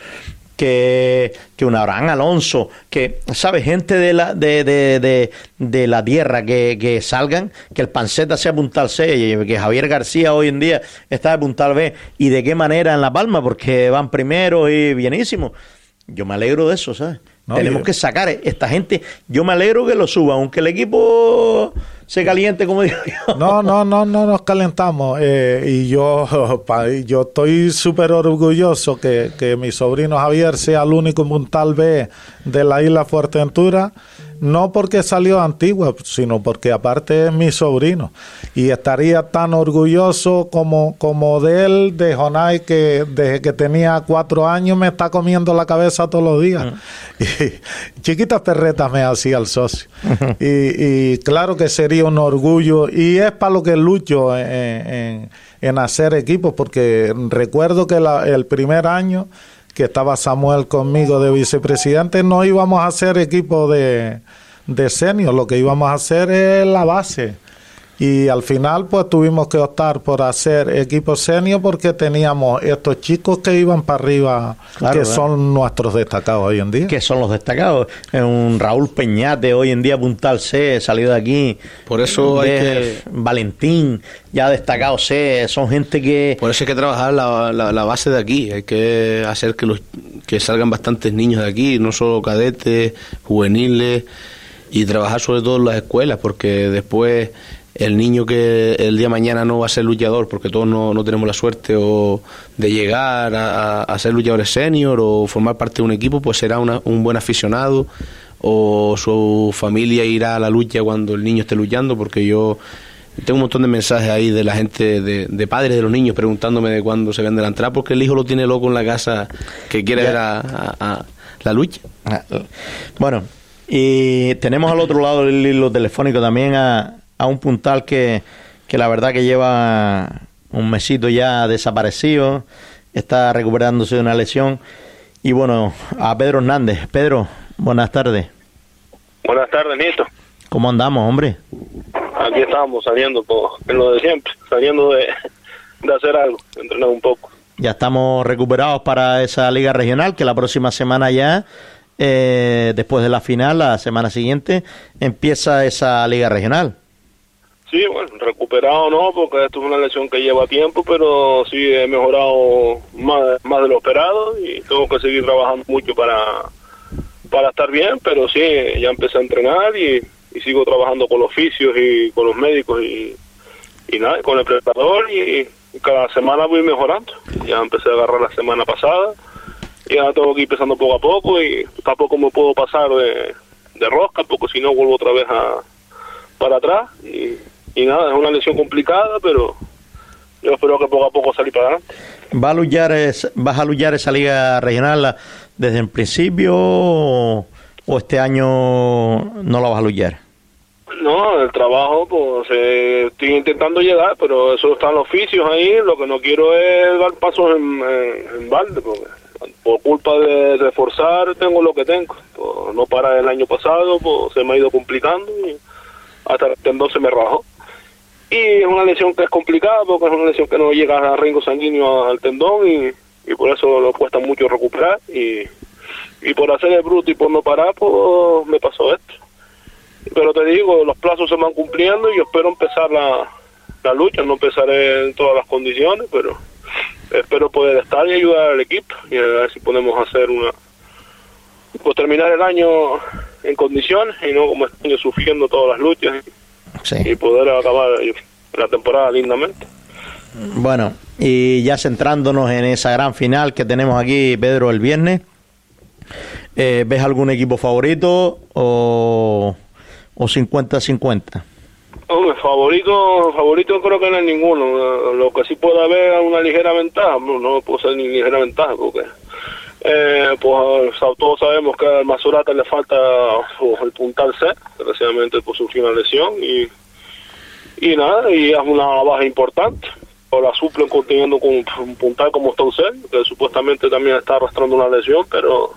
que, que un Abraham Alonso, que, ¿sabes? Gente de la, de, de, de, la tierra que, que, salgan, que el Panceta sea puntal C, que Javier García hoy en día está de puntal B, y de qué manera en La Palma, porque van primero y bienísimo. Yo me alegro de eso, ¿sabes? Tenemos que sacar esta gente. Yo me alegro que lo suba, aunque el equipo se caliente, como digo yo. No, no, no, no nos calentamos. Eh, y yo, [LAUGHS] yo estoy súper orgulloso que, que mi sobrino Javier sea el único Montal B de la isla Fuerteventura no porque salió antigua, sino porque aparte es mi sobrino. Y estaría tan orgulloso como, como de él, de Jonay, que desde que tenía cuatro años me está comiendo la cabeza todos los días. [LAUGHS] Y chiquitas perretas me hacía el socio. [LAUGHS] y, claro que sería un orgullo. Y es para lo que lucho en, hacer equipos, porque recuerdo que el primer año que estaba Samuel conmigo de vicepresidente, no íbamos a hacer equipo de, de senior, lo que íbamos a hacer es la base y al final pues tuvimos que optar por hacer equipo senior porque teníamos estos chicos que iban para arriba que son nuestros destacados hoy en día. Que son los destacados. Un Raúl Peñate hoy en día puntal C salido de aquí. Por eso hay que Valentín ya destacado C son gente que por eso hay que trabajar la, la, base de aquí. Hay que hacer que los que salgan bastantes niños de aquí no solo cadetes juveniles y trabajar sobre todo en las escuelas porque después el niño que el día de mañana no va a ser luchador porque todos no, no tenemos la suerte o de llegar a, ser luchadores senior o formar parte de un equipo, pues será un buen aficionado o su familia irá a la lucha cuando el niño esté luchando porque yo tengo un montón de mensajes ahí de la gente, de, padres de los niños preguntándome de cuándo se vende la entrada porque el hijo lo tiene loco en la casa que quiere ver a, la lucha. Ah, bueno, y tenemos al otro lado del hilo telefónico también a a un puntal que, que la verdad que lleva un mesito ya desaparecido, está recuperándose de una lesión. Y bueno, a Pedro Hernández. Pedro, buenas tardes. Buenas tardes, Nieto. ¿Cómo andamos, hombre? Aquí estamos saliendo por, en lo de siempre, saliendo de, de hacer algo, entrenar un poco. Ya estamos recuperados para esa liga regional que la próxima semana ya, eh, después de la final, la semana siguiente, empieza esa liga regional. Sí, bueno, recuperado no, porque esto es una lesión que lleva tiempo, pero sí he mejorado más, más de lo esperado y tengo que seguir trabajando mucho para, para estar bien, pero sí, ya empecé a entrenar y, sigo trabajando con los oficios y con los médicos y, nada, con el preparador y, cada semana voy mejorando. Ya empecé a agarrar la semana pasada y ahora tengo que ir empezando poco a poco y tampoco me puedo pasar de, de rosca porque si no vuelvo otra vez a, para atrás y y nada, es una lesión complicada, pero yo espero que poco a poco salir para adelante. ¿Va a luchar ¿Vas a luchar esa liga regional desde el principio o este año no la vas a luchar? No, el trabajo, pues eh, estoy intentando llegar, pero eso están los oficios ahí. Lo que no quiero es dar pasos en, en, balde, porque por culpa de reforzar tengo lo que tengo. Pues, no para el año pasado, pues se me ha ido complicando y hasta el tendón se me rajó. Y es una lesión que es complicada porque es una lesión que no llega a ringo sanguíneo al tendón y, por eso lo cuesta mucho recuperar. Y, y por hacer el bruto y por no parar, pues me pasó esto. Pero te digo, los plazos se van cumpliendo y yo espero empezar la, la lucha. No empezaré en todas las condiciones, pero espero poder estar y ayudar al equipo y a ver si podemos hacer una pues terminar el año en condiciones y no como este año sufriendo todas las luchas y poder acabar la temporada lindamente. Bueno, y ya centrándonos en esa gran final que tenemos aquí, Pedro, el viernes, eh, ¿ves algún equipo favorito o, o 50-50? Hombre, favorito, favorito creo que no hay ninguno. Lo que sí puede haber es una ligera ventaja, no, no puede ser ni ligera ventaja porque eh, pues todos sabemos que al Masurata le falta pues, el puntal C, desgraciadamente por sufrir una lesión y, y nada, y es una baja importante. O la suplen conteniendo con un puntal como está que supuestamente también está arrastrando una lesión, pero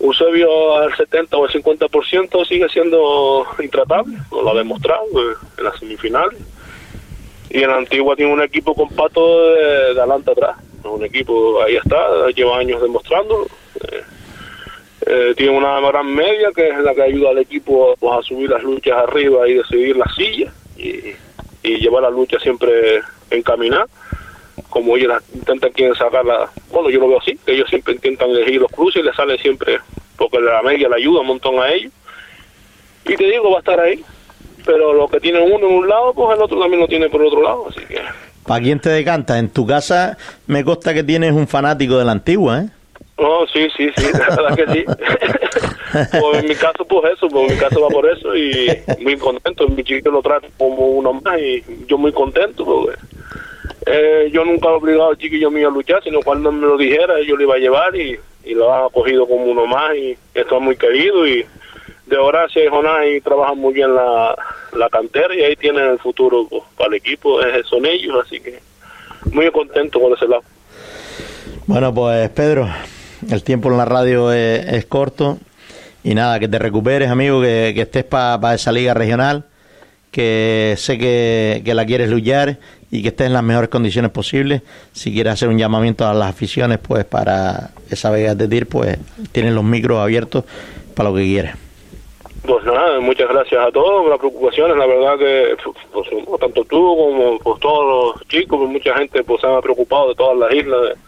Eusebio al 70 o al 50% sigue siendo intratable, lo ha demostrado eh, en las semifinales. Y en la Antigua tiene un equipo compacto de adelante atrás, un equipo ahí está, lleva años demostrándolo. Eh, eh, tiene una gran media que es la que ayuda al equipo a subir las luchas arriba y decidir las sillas y, llevar la lucha siempre encaminar como ellos intentan quieren sacarla, bueno yo lo veo así, ellos siempre intentan elegir los cruces y le sale siempre, porque la media le ayuda un montón a ellos. Y te digo, va a estar ahí, pero lo que tiene uno en un lado, pues el otro también lo tiene por otro lado, así que... ¿Para quién te decanta? En tu casa me consta que tienes un fanático de la antigua, ¿eh? Oh, sí, sí, sí, la verdad que sí. [LAUGHS] pues en mi caso, pues eso, pues en mi caso va por eso y muy contento. Mi chico lo trata como uno más y yo muy contento porque eh, yo nunca he obligado al chiquillo mío a luchar, sino cuando me lo dijera, yo lo iba a llevar y, lo ha cogido como uno más y está muy querido y de Horacio y Jonás y trabajan muy bien la, la cantera y ahí tienen el futuro para el equipo, son ellos, así que muy contento con ese lado. Bueno, pues Pedro, el tiempo en la radio es, corto y nada, que te recuperes, amigo, que, estés para esa liga regional, que sé que, que la quieres luchar y que estés en las mejores condiciones posibles. Si quieres hacer un llamamiento a las aficiones, pues para esa Vega de TIR, pues tienen los micros abiertos para lo que quieras. Pues nada, muchas gracias a todos las preocupaciones. La verdad que pues, tanto tú como pues, todos los chicos, pues, mucha gente pues se ha preocupado de todas las islas,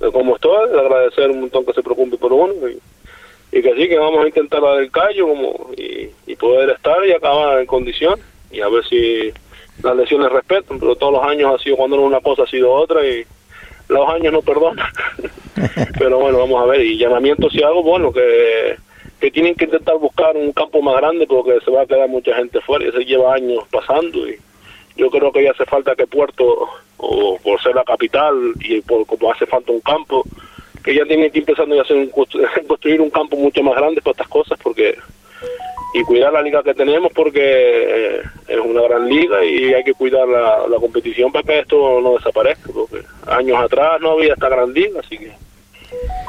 de, cómo estoy. Agradecer un montón que se preocupe por uno y, que sí, que vamos a intentar dar el callo como, y, y poder estar y acabar en condición y a ver si las lesiones respetan, pero todos los años ha sido cuando una cosa ha sido otra y los años no perdonan. [LAUGHS] pero bueno, vamos a ver, y llamamiento si algo, bueno, que, que tienen que intentar buscar un campo más grande porque se va a quedar mucha gente fuera y se lleva años pasando y yo creo que ya hace falta que Puerto, o por ser la capital y por como hace falta un campo, que ya tienen que ir empezando a hacer [LAUGHS] construir un campo mucho más grande para estas cosas porque y cuidar la liga que tenemos porque eh, es una gran liga y hay que cuidar la, la, competición para que esto no desaparezca, porque años atrás no había esta gran liga, así que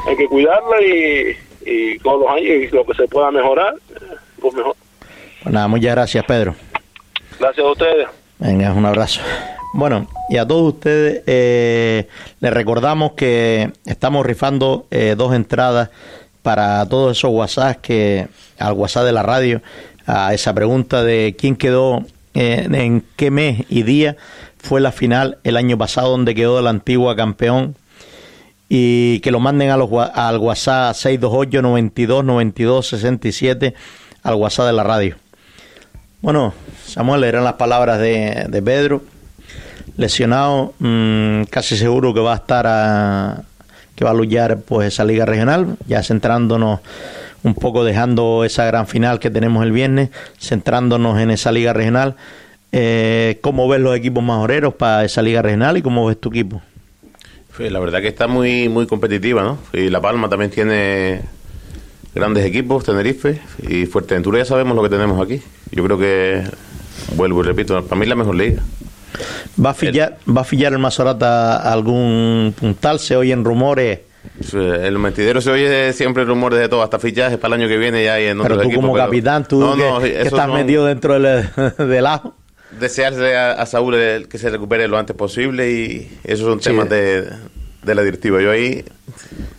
hay que cuidarla y, y todos los años y lo que se pueda mejorar, pues mejor. Pues nada, muchas gracias Pedro. Gracias a ustedes. Venga, un abrazo. Bueno, y a todos ustedes eh, les recordamos que estamos rifando eh, dos entradas para todos esos WhatsApp que al WhatsApp de la radio a esa pregunta de quién quedó eh, en qué mes y día fue la final el año pasado donde quedó la antigua campeón y que lo manden a los, al WhatsApp 628 92 92 67 al WhatsApp de la radio. Bueno, Samuel, eran las palabras de, de Pedro, lesionado, mm, casi seguro que va a estar a, que va a luchar pues esa liga regional, ya centrándonos un poco dejando esa gran final que tenemos el viernes, centrándonos en esa liga regional. Eh, ¿Cómo ves los equipos majoreros para esa liga regional y cómo ves tu equipo? La verdad que está muy muy competitiva, ¿no? Y La Palma también tiene grandes equipos, Tenerife y Fuerteventura ya sabemos lo que tenemos aquí. Yo creo que, vuelvo y repito, para mí es la mejor liga. ¿Va a fillar, ¿va a fillar el Mazorata algún puntal? Se oyen rumores. El mentidero se oye siempre rumores de todo, hasta fichajes para el año que viene ya hay en Pero tú equipos, como pero- capitán, tú No, que, no, que esos estás son- metido dentro del, [LAUGHS] del ajo. Desearse a, a Saúl el- que se recupere lo antes posible y esos son temas de, de la directiva. Yo ahí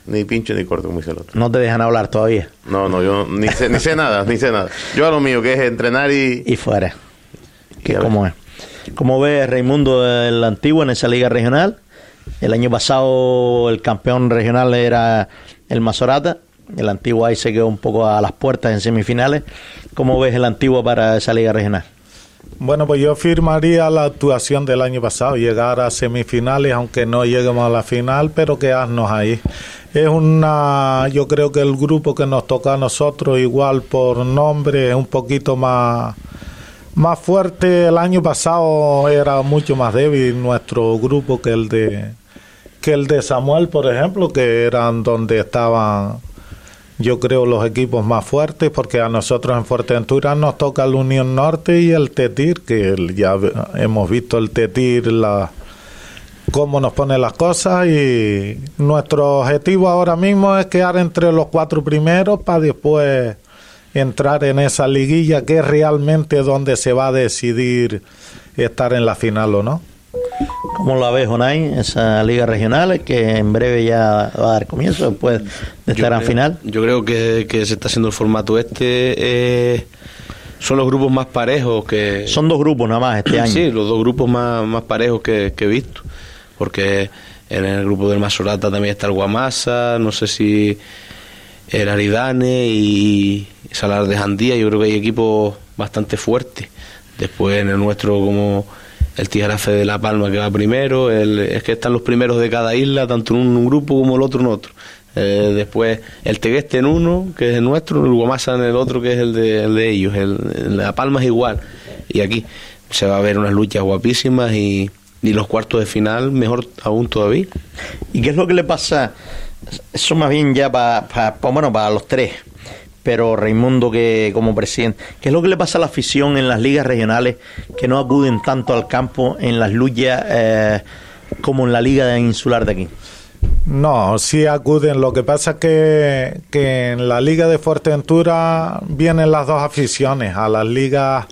ni pincho ni corto, como dice el otro. No te dejan hablar todavía. No, no, yo ni sé, ni sé nada, ni sé nada. Yo a lo mío, que es entrenar y... Y fuera. Y cómo es. ¿Cómo ves Raimundo el antiguo en esa liga regional? El año pasado el campeón regional era el Mazorata. El antiguo ahí se quedó un poco a las puertas en semifinales. ¿Cómo ves el antiguo para esa liga regional? Bueno, pues yo firmaría la actuación del año pasado, llegar a semifinales, aunque no lleguemos a la final, pero quedarnos ahí. Es una, yo creo que el grupo que nos toca a nosotros, igual por nombre, es un poquito más, más fuerte. El año pasado era mucho más débil nuestro grupo que el de, que el de Samuel, por ejemplo, que eran donde estaban yo creo los equipos más fuertes porque a nosotros en Fuerteventura nos toca el Unión Norte y el Tetir que ya hemos visto el Tetir la cómo nos pone las cosas y nuestro objetivo ahora mismo es quedar entre los cuatro primeros para después entrar en esa liguilla que es realmente donde se va a decidir estar en la final o no. ¿Cómo la ves, Onay, esa liga regional que en breve ya va a dar comienzo después de esta gran creo- final? Yo creo que, que se está haciendo el formato este. eh, son los grupos más parejos que. Son dos grupos nada más este [CLEARS THROAT] año. Sí, los dos grupos más, más parejos que, que he visto. Porque en el grupo del Masorata también está el Guamasa, no sé si el Aridane y Salar de Jandía. Yo creo que hay equipos bastante fuertes. Después en el nuestro, como el Tijarafe de La Palma que va primero. El, es que están los primeros de cada isla, tanto en un grupo como el otro en otro. Eh, después el Tegueste en uno, que es el nuestro, el Guamasa en el otro, que es el de, el de ellos. El, La Palma es igual. Y aquí se va a ver unas luchas guapísimas y, los cuartos de final mejor aún todavía. ¿Y qué es lo que le pasa? Eso más bien ya para, bueno, para los tres, pero Raimundo que como presidente, ¿qué es lo que le pasa a la afición en las ligas regionales que no acuden tanto al campo en las luchas eh, como en la liga insular de aquí? No, sí acuden. Lo que pasa es que, que en la Liga de Fuerteventura vienen las dos aficiones. A las ligas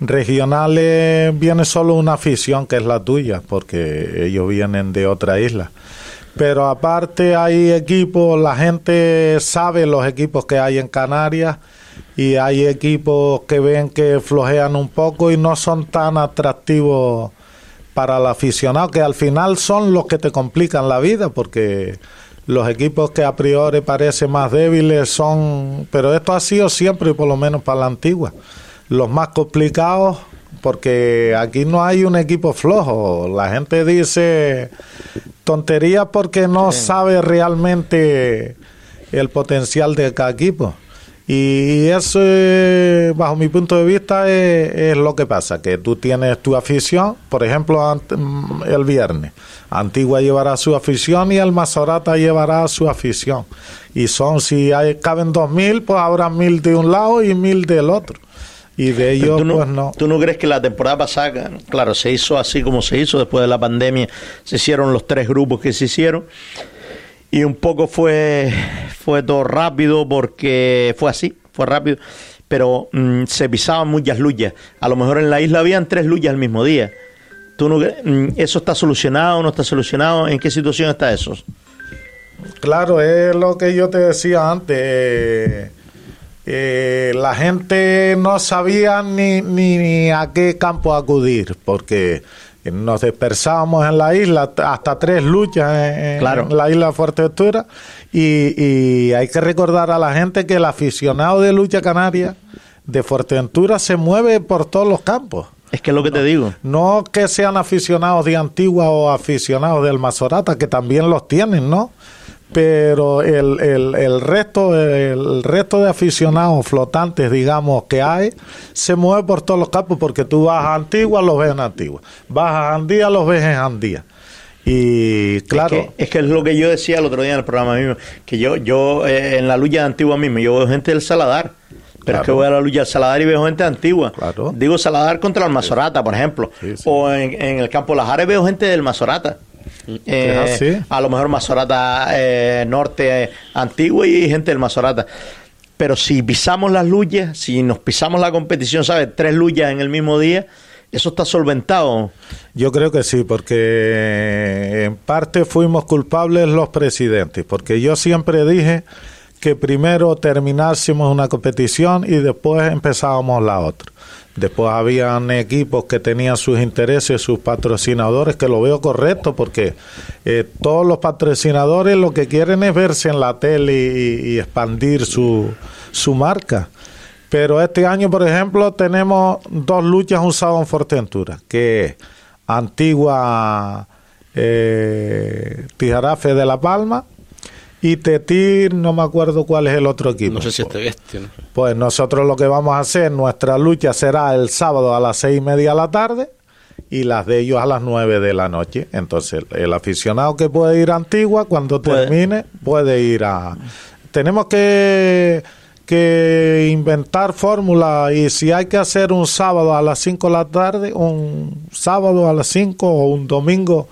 regionales viene solo una afición, que es la tuya, porque ellos vienen de otra isla. Pero aparte hay equipos, la gente sabe los equipos que hay en Canarias y hay equipos que ven que flojean un poco y no son tan atractivos para el aficionado, que al final son los que te complican la vida, porque los equipos que a priori parecen más débiles son, pero esto ha sido siempre, por lo menos para la antigua, los más complicados, porque aquí no hay un equipo flojo, la gente dice tonterías porque no sabe realmente el potencial de cada equipo. Y eso, eh, bajo mi punto de vista, es, es lo que pasa, que tú tienes tu afición, por ejemplo, mm, el viernes, Antigua llevará su afición y el Mazorata llevará su afición. Y son, si hay, caben dos mil, pues habrá mil de un lado y mil del otro. Y de ellos, ¿Tú no, pues no. ¿Tú no crees que la temporada pasada, claro, se hizo así como se hizo después de la pandemia, se hicieron los tres grupos que se hicieron y un poco fue, fue todo rápido porque fue así, fue rápido, pero mm, se pisaban muchas luchas. A lo mejor en la isla habían tres luchas al mismo día. ¿Tú no, mm, ¿Eso está solucionado no está solucionado? ¿En qué situación está eso? Claro, es lo que yo te decía antes. Eh, la gente no sabía ni, ni, ni a qué campo acudir, porque nos dispersábamos en la isla, hasta tres luchas en, la isla de Fuerteventura, y, y hay que recordar a la gente que el aficionado de lucha canaria de Fuerteventura se mueve por todos los campos. Es que es lo que te digo. No que sean aficionados de Antigua o aficionados del Mazorata, que también los tienen, ¿no? Pero el, el, el resto el resto de aficionados flotantes, digamos, que hay, se mueve por todos los campos, porque tú vas a Antigua, los ves en Antigua. Vas a Andía, los ves en Andía. Y claro, Es que, es que es lo que yo decía el otro día en el programa mismo, que yo, yo eh, en la lucha de Antigua mismo, yo veo gente del Saladar, Pero es que voy a la lucha del Saladar y veo gente antigua. Claro. Digo Saladar contra el Mazorata, por ejemplo. Sí, sí. O en, en el campo de las Ares veo gente del Mazorata. Eh, así. a lo mejor Mazorata eh, Norte eh, antiguo y gente del Mazorata. Pero si pisamos las luchas, si nos pisamos la competición, ¿sabes? Tres luchas en el mismo día, eso está solventado. Yo creo que sí, porque en parte fuimos culpables los presidentes, porque yo siempre dije que primero terminásemos una competición y después empezábamos la otra. Después habían equipos que tenían sus intereses, sus patrocinadores, que lo veo correcto, porque eh, todos los patrocinadores lo que quieren es verse en la tele y, expandir su, su marca. Pero este año, por ejemplo, tenemos dos luchas un sábado en Fortentura, que Antigua eh, Tijarafe de La Palma y Tetir, no me acuerdo cuál es el otro equipo. No sé si este bestia, ¿no? Pues nosotros lo que vamos a hacer, nuestra lucha será el sábado a las seis y media de la tarde y las de ellos a las nueve de la noche. Entonces, el aficionado que puede ir a Antigua, cuando Puede. termine, puede ir a... Tenemos que, que inventar fórmulas y si hay que hacer un sábado a las cinco de la tarde, un sábado a las cinco o un domingo,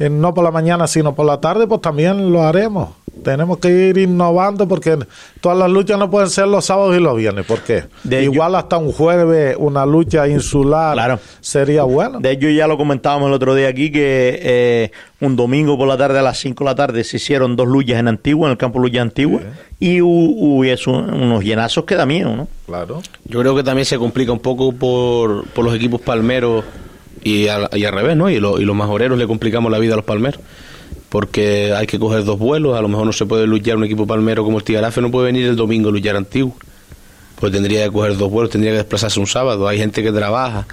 eh, no por la mañana, sino por la tarde, pues también lo haremos. Tenemos que ir innovando porque todas las luchas no pueden ser los sábados y los viernes. ¿Por qué? De Igual hasta un jueves una lucha insular Claro. sería bueno. De hecho, ya lo comentábamos el otro día aquí, que eh, un domingo por la tarde a las 5 de la tarde se hicieron dos luchas en Antigua, en el campo Lucha Antigua, y hu- hubiese un- unos llenazos que da miedo, ¿no? Claro. Yo creo que también se complica un poco por, por los equipos palmeros y al, y al revés, ¿no? Y, lo- y los majoreros le complicamos la vida a los palmeros. Porque hay que coger dos vuelos, a lo mejor no se puede luchar un equipo palmero como el Tigarafe, no puede venir el domingo a luchar antiguo. Pues tendría que coger dos vuelos, tendría que desplazarse un sábado. Hay gente que trabaja,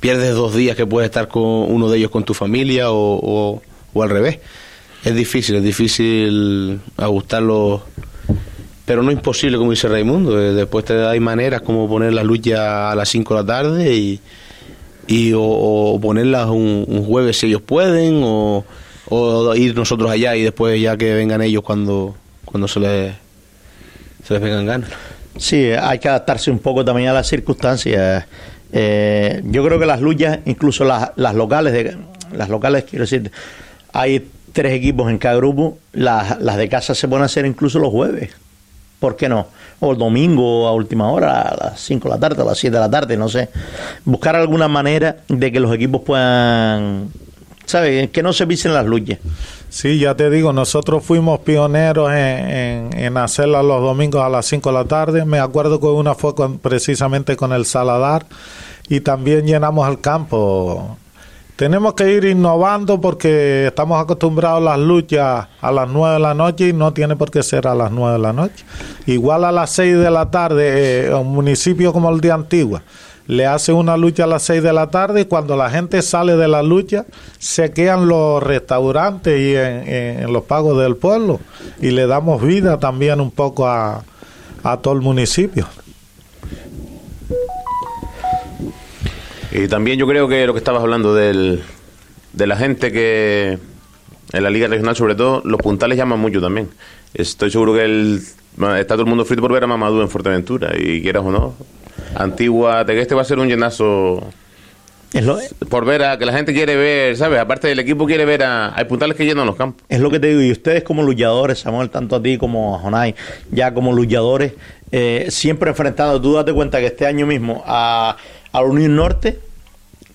pierdes dos días que puedes estar con uno de ellos con tu familia o, o- o al revés. Es difícil, es difícil ajustarlo pero no imposible, como dice Raimundo. eh, Después te hay maneras como poner las luchas a las 5 de la tarde y, y o, ponerlas un, un jueves si ellos pueden, o ir nosotros allá y después ya que vengan ellos cuando, cuando se les, se les vengan ganas. Sí, hay que adaptarse un poco también a las circunstancias. Eh, yo creo que las luchas, incluso las, las locales, de, las locales, quiero decir, hay tres equipos en cada grupo, las, las de casa se pueden hacer incluso los jueves. ¿Por qué no? O el domingo a última hora, a las 5 de la tarde, a las 7 de la tarde, no sé. Buscar alguna manera de que los equipos puedan, ¿sabes? Que no se pisen las luchas. Sí, ya te digo, nosotros fuimos pioneros en, en, en los domingos a las 5 de la tarde. Me acuerdo que una fue con- precisamente con el Saladar y también llenamos el campo. Tenemos que ir innovando porque estamos acostumbrados a las luchas a las 9 de la noche y no tiene por qué ser a las 9 de la noche. Igual a las 6 de la tarde, eh, un municipio como el de Antigua, le hace una lucha a las 6 de la tarde y cuando la gente sale de la lucha se quedan los restaurantes y en, los pagos del pueblo y le damos vida también un poco a, a todo el municipio. Y también yo creo que lo que estabas hablando del, de la gente que en la liga regional sobre todo, los puntales llaman mucho también. Estoy seguro que el, está todo el mundo frito por ver a Mamadou en Fuerteventura y quieras o no. Antigua, te que este va a ser un llenazo Es lo, por ver a que la gente quiere ver, ¿sabes? Aparte del equipo quiere ver a hay puntales que llenan los campos. Es lo que te digo, y ustedes como luchadores, Samuel, tanto a ti como a Jonay, ya como luchadores, eh, siempre enfrentando, tú date cuenta que este año mismo a, a la Unión Norte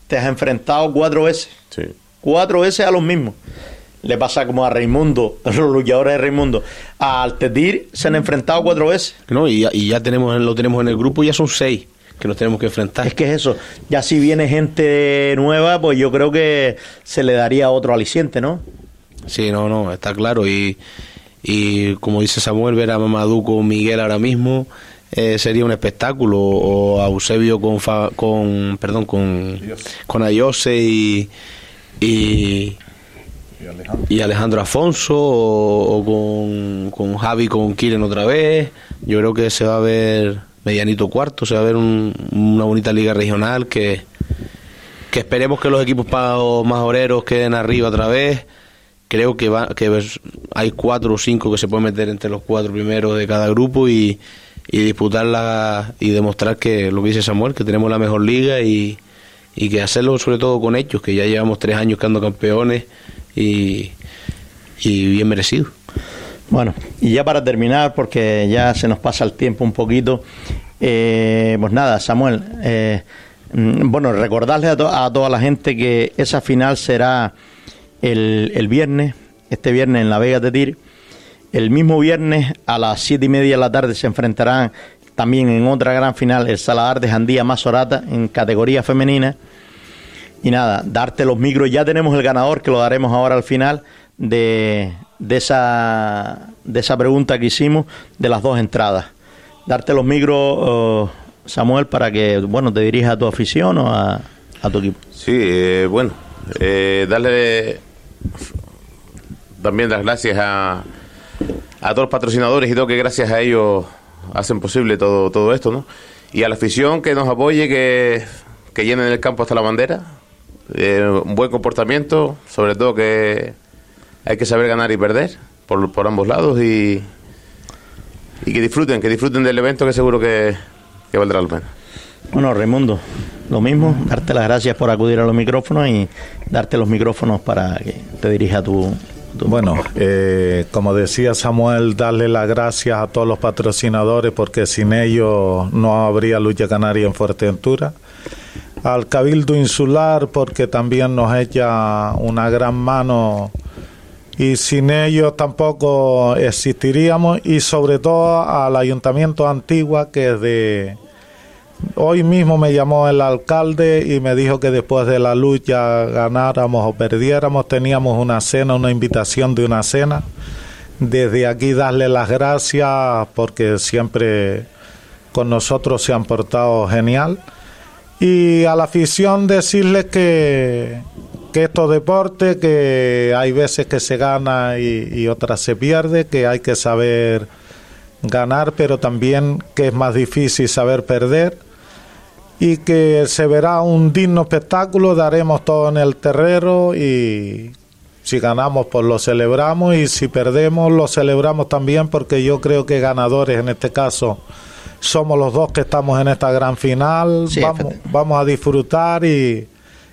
te has enfrentado cuatro veces, Sí. cuatro veces a los mismos. Le pasa como a Raimundo, [LAUGHS] los luchadores de Raimundo. Al Tetir se han enfrentado cuatro veces. ¿no? Y, ya- y ya tenemos, lo tenemos en el grupo, ya son seis que nos tenemos que enfrentar. Es que es eso. Ya si viene gente nueva, pues yo creo que se le daría otro aliciente, ¿no? Sí, no, no, está claro. Y, y como dice Samuel, ver a Mamadou con Miguel ahora mismo eh, sería un espectáculo. O a Eusebio con, Fa- con perdón, con, con Ayose y, y, y Alejandro Afonso o, con, con Javi con Kiren otra vez. Yo creo que se va a ver medianito cuarto, se va a ver un- una bonita liga regional que, que esperemos que los equipos pagos más oreros queden arriba otra vez. Creo que, va, que hay cuatro o cinco que se pueden meter entre los cuatro primeros de cada grupo y, y disputarla y demostrar que lo que dice Samuel, que tenemos la mejor liga y, y que hacerlo sobre todo con hechos, que ya llevamos tres años quedando campeones y, bien merecido. Bueno, y ya para terminar, porque ya se nos pasa el tiempo un poquito, eh, pues nada, Samuel, eh, mm, bueno, recordarle a, a, toda la gente que esa final será el, el, viernes, este viernes en La Vega de Tir. El mismo viernes a las siete y media de la tarde se enfrentarán también en otra gran final el Saladar de Jandía Mazorata en categoría femenina. Y nada, darte los micros. Ya tenemos el ganador que lo daremos ahora al final de, de, esa, de esa pregunta que hicimos de las dos entradas. Darte los micros, uh, Samuel, para que bueno te dirijas a tu afición o a, a tu equipo. Sí, eh, bueno, eh, darle también las gracias a, a todos los patrocinadores y todo, que gracias a ellos hacen posible todo, todo esto, ¿no? Y a la afición que nos apoye, que, que llenen el campo hasta la bandera. Eh, un buen comportamiento, sobre todo que hay que saber ganar y perder por, por ambos lados y, y que disfruten, que disfruten del evento que seguro que, que valdrá la pena. Bueno, Raimundo, lo mismo, darte las gracias por acudir a los micrófonos y darte los micrófonos para que te dirija tu... tu bueno, eh, como decía Samuel, darle las gracias a todos los patrocinadores porque sin ellos no habría lucha canaria en Fuerteventura. Al Cabildo Insular porque también nos echa una gran mano y sin ellos tampoco existiríamos y sobre todo al Ayuntamiento Antigua que de hoy mismo me llamó el alcalde y me dijo que después de la lucha ganáramos o perdiéramos teníamos una cena, una invitación de una cena. Desde aquí darle las gracias porque siempre con nosotros se han portado genial. Y a la afición decirles que, que estos deportes, que hay veces que se gana y, y, otras se pierde, que hay que saber ganar, pero también que es más difícil saber perder. Y que se verá un digno espectáculo, daremos todo en el terrero y si ganamos pues lo celebramos y si perdemos lo celebramos también porque yo creo que ganadores en este caso somos los dos que estamos en esta gran final, sí, vamos, vamos a disfrutar y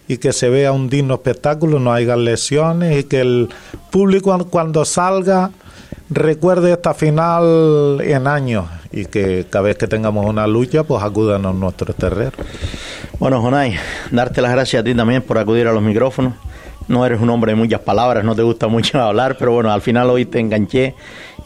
y que se vea un digno espectáculo, no haya lesiones y que el público cuando salga recuerde esta final en años y que cada vez que tengamos una lucha pues acudan a nuestro terreno. Bueno, Jonay, darte las gracias a ti también por acudir a los micrófonos. No eres un hombre de muchas palabras, no te gusta mucho [LAUGHS] hablar, pero bueno, al final hoy te enganché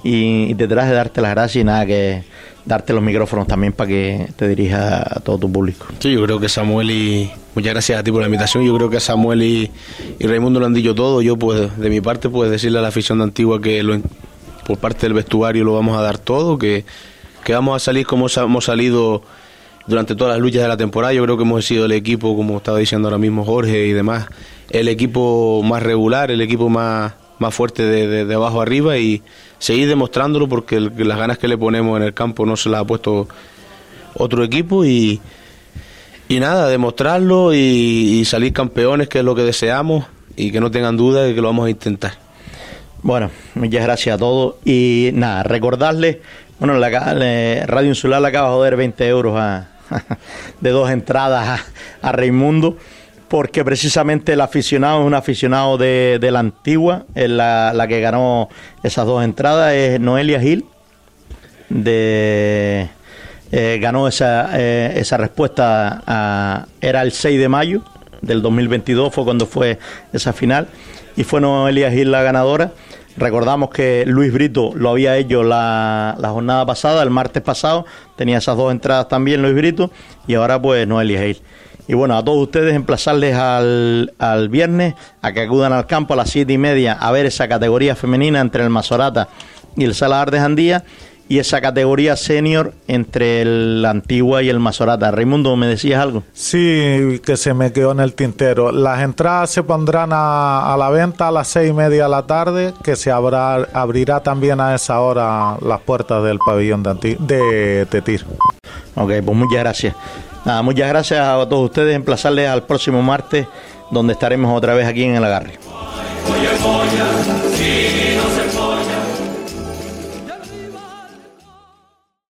y, y te traje darte las gracias y nada que darte los micrófonos también para que te dirijas a todo tu público. Sí, yo creo que Samuel y muchas gracias a ti por la invitación. Yo creo que Samuel y, y Raimundo lo han dicho todo. Yo pues de mi parte pues decirle a la afición de Antigua que lo, por parte del vestuario lo vamos a dar todo, que, que vamos a salir como hemos salido durante todas las luchas de la temporada. Yo creo que hemos sido el equipo, como estaba diciendo ahora mismo Jorge y demás, el equipo más regular, el equipo más, más fuerte de, de, abajo arriba y seguir demostrándolo porque las ganas que le ponemos en el campo no se las ha puesto otro equipo y, y nada, demostrarlo y, salir campeones, que es lo que deseamos y que no tengan duda de que lo vamos a intentar. Bueno, muchas gracias a todos y nada, recordarles, bueno, la, la Radio Insular le acaba de joder 20 euros [LAUGHS] de dos entradas a, a Raimundo porque precisamente el aficionado es un aficionado de, de la antigua, la, la, que ganó esas dos entradas es Noelia Gil, de, eh, ganó esa, eh, esa respuesta, era el 6 de mayo del 2022, fue cuando fue esa final, y fue Noelia Gil la ganadora. Recordamos que Luis Brito lo había hecho la, la, jornada pasada, el martes pasado, tenía esas dos entradas también Luis Brito, y ahora pues Noelia Gil. Y bueno, a todos ustedes emplazarles al, al viernes a que acudan al campo a las siete y media a ver esa categoría femenina entre el Mazorata y el Saladar de Jandía y esa categoría senior entre el Antigua y el Mazorata. Raimundo, ¿me decías algo? Sí, que se me quedó en el tintero. Las entradas se pondrán a, a la venta a las seis y media de la tarde, que se habrá, abrirá también a esa hora las puertas del pabellón de, de Tetir. Ok, pues muchas gracias. Nada, muchas gracias a todos ustedes. Emplazarles al próximo martes, donde estaremos otra vez aquí en el agarre.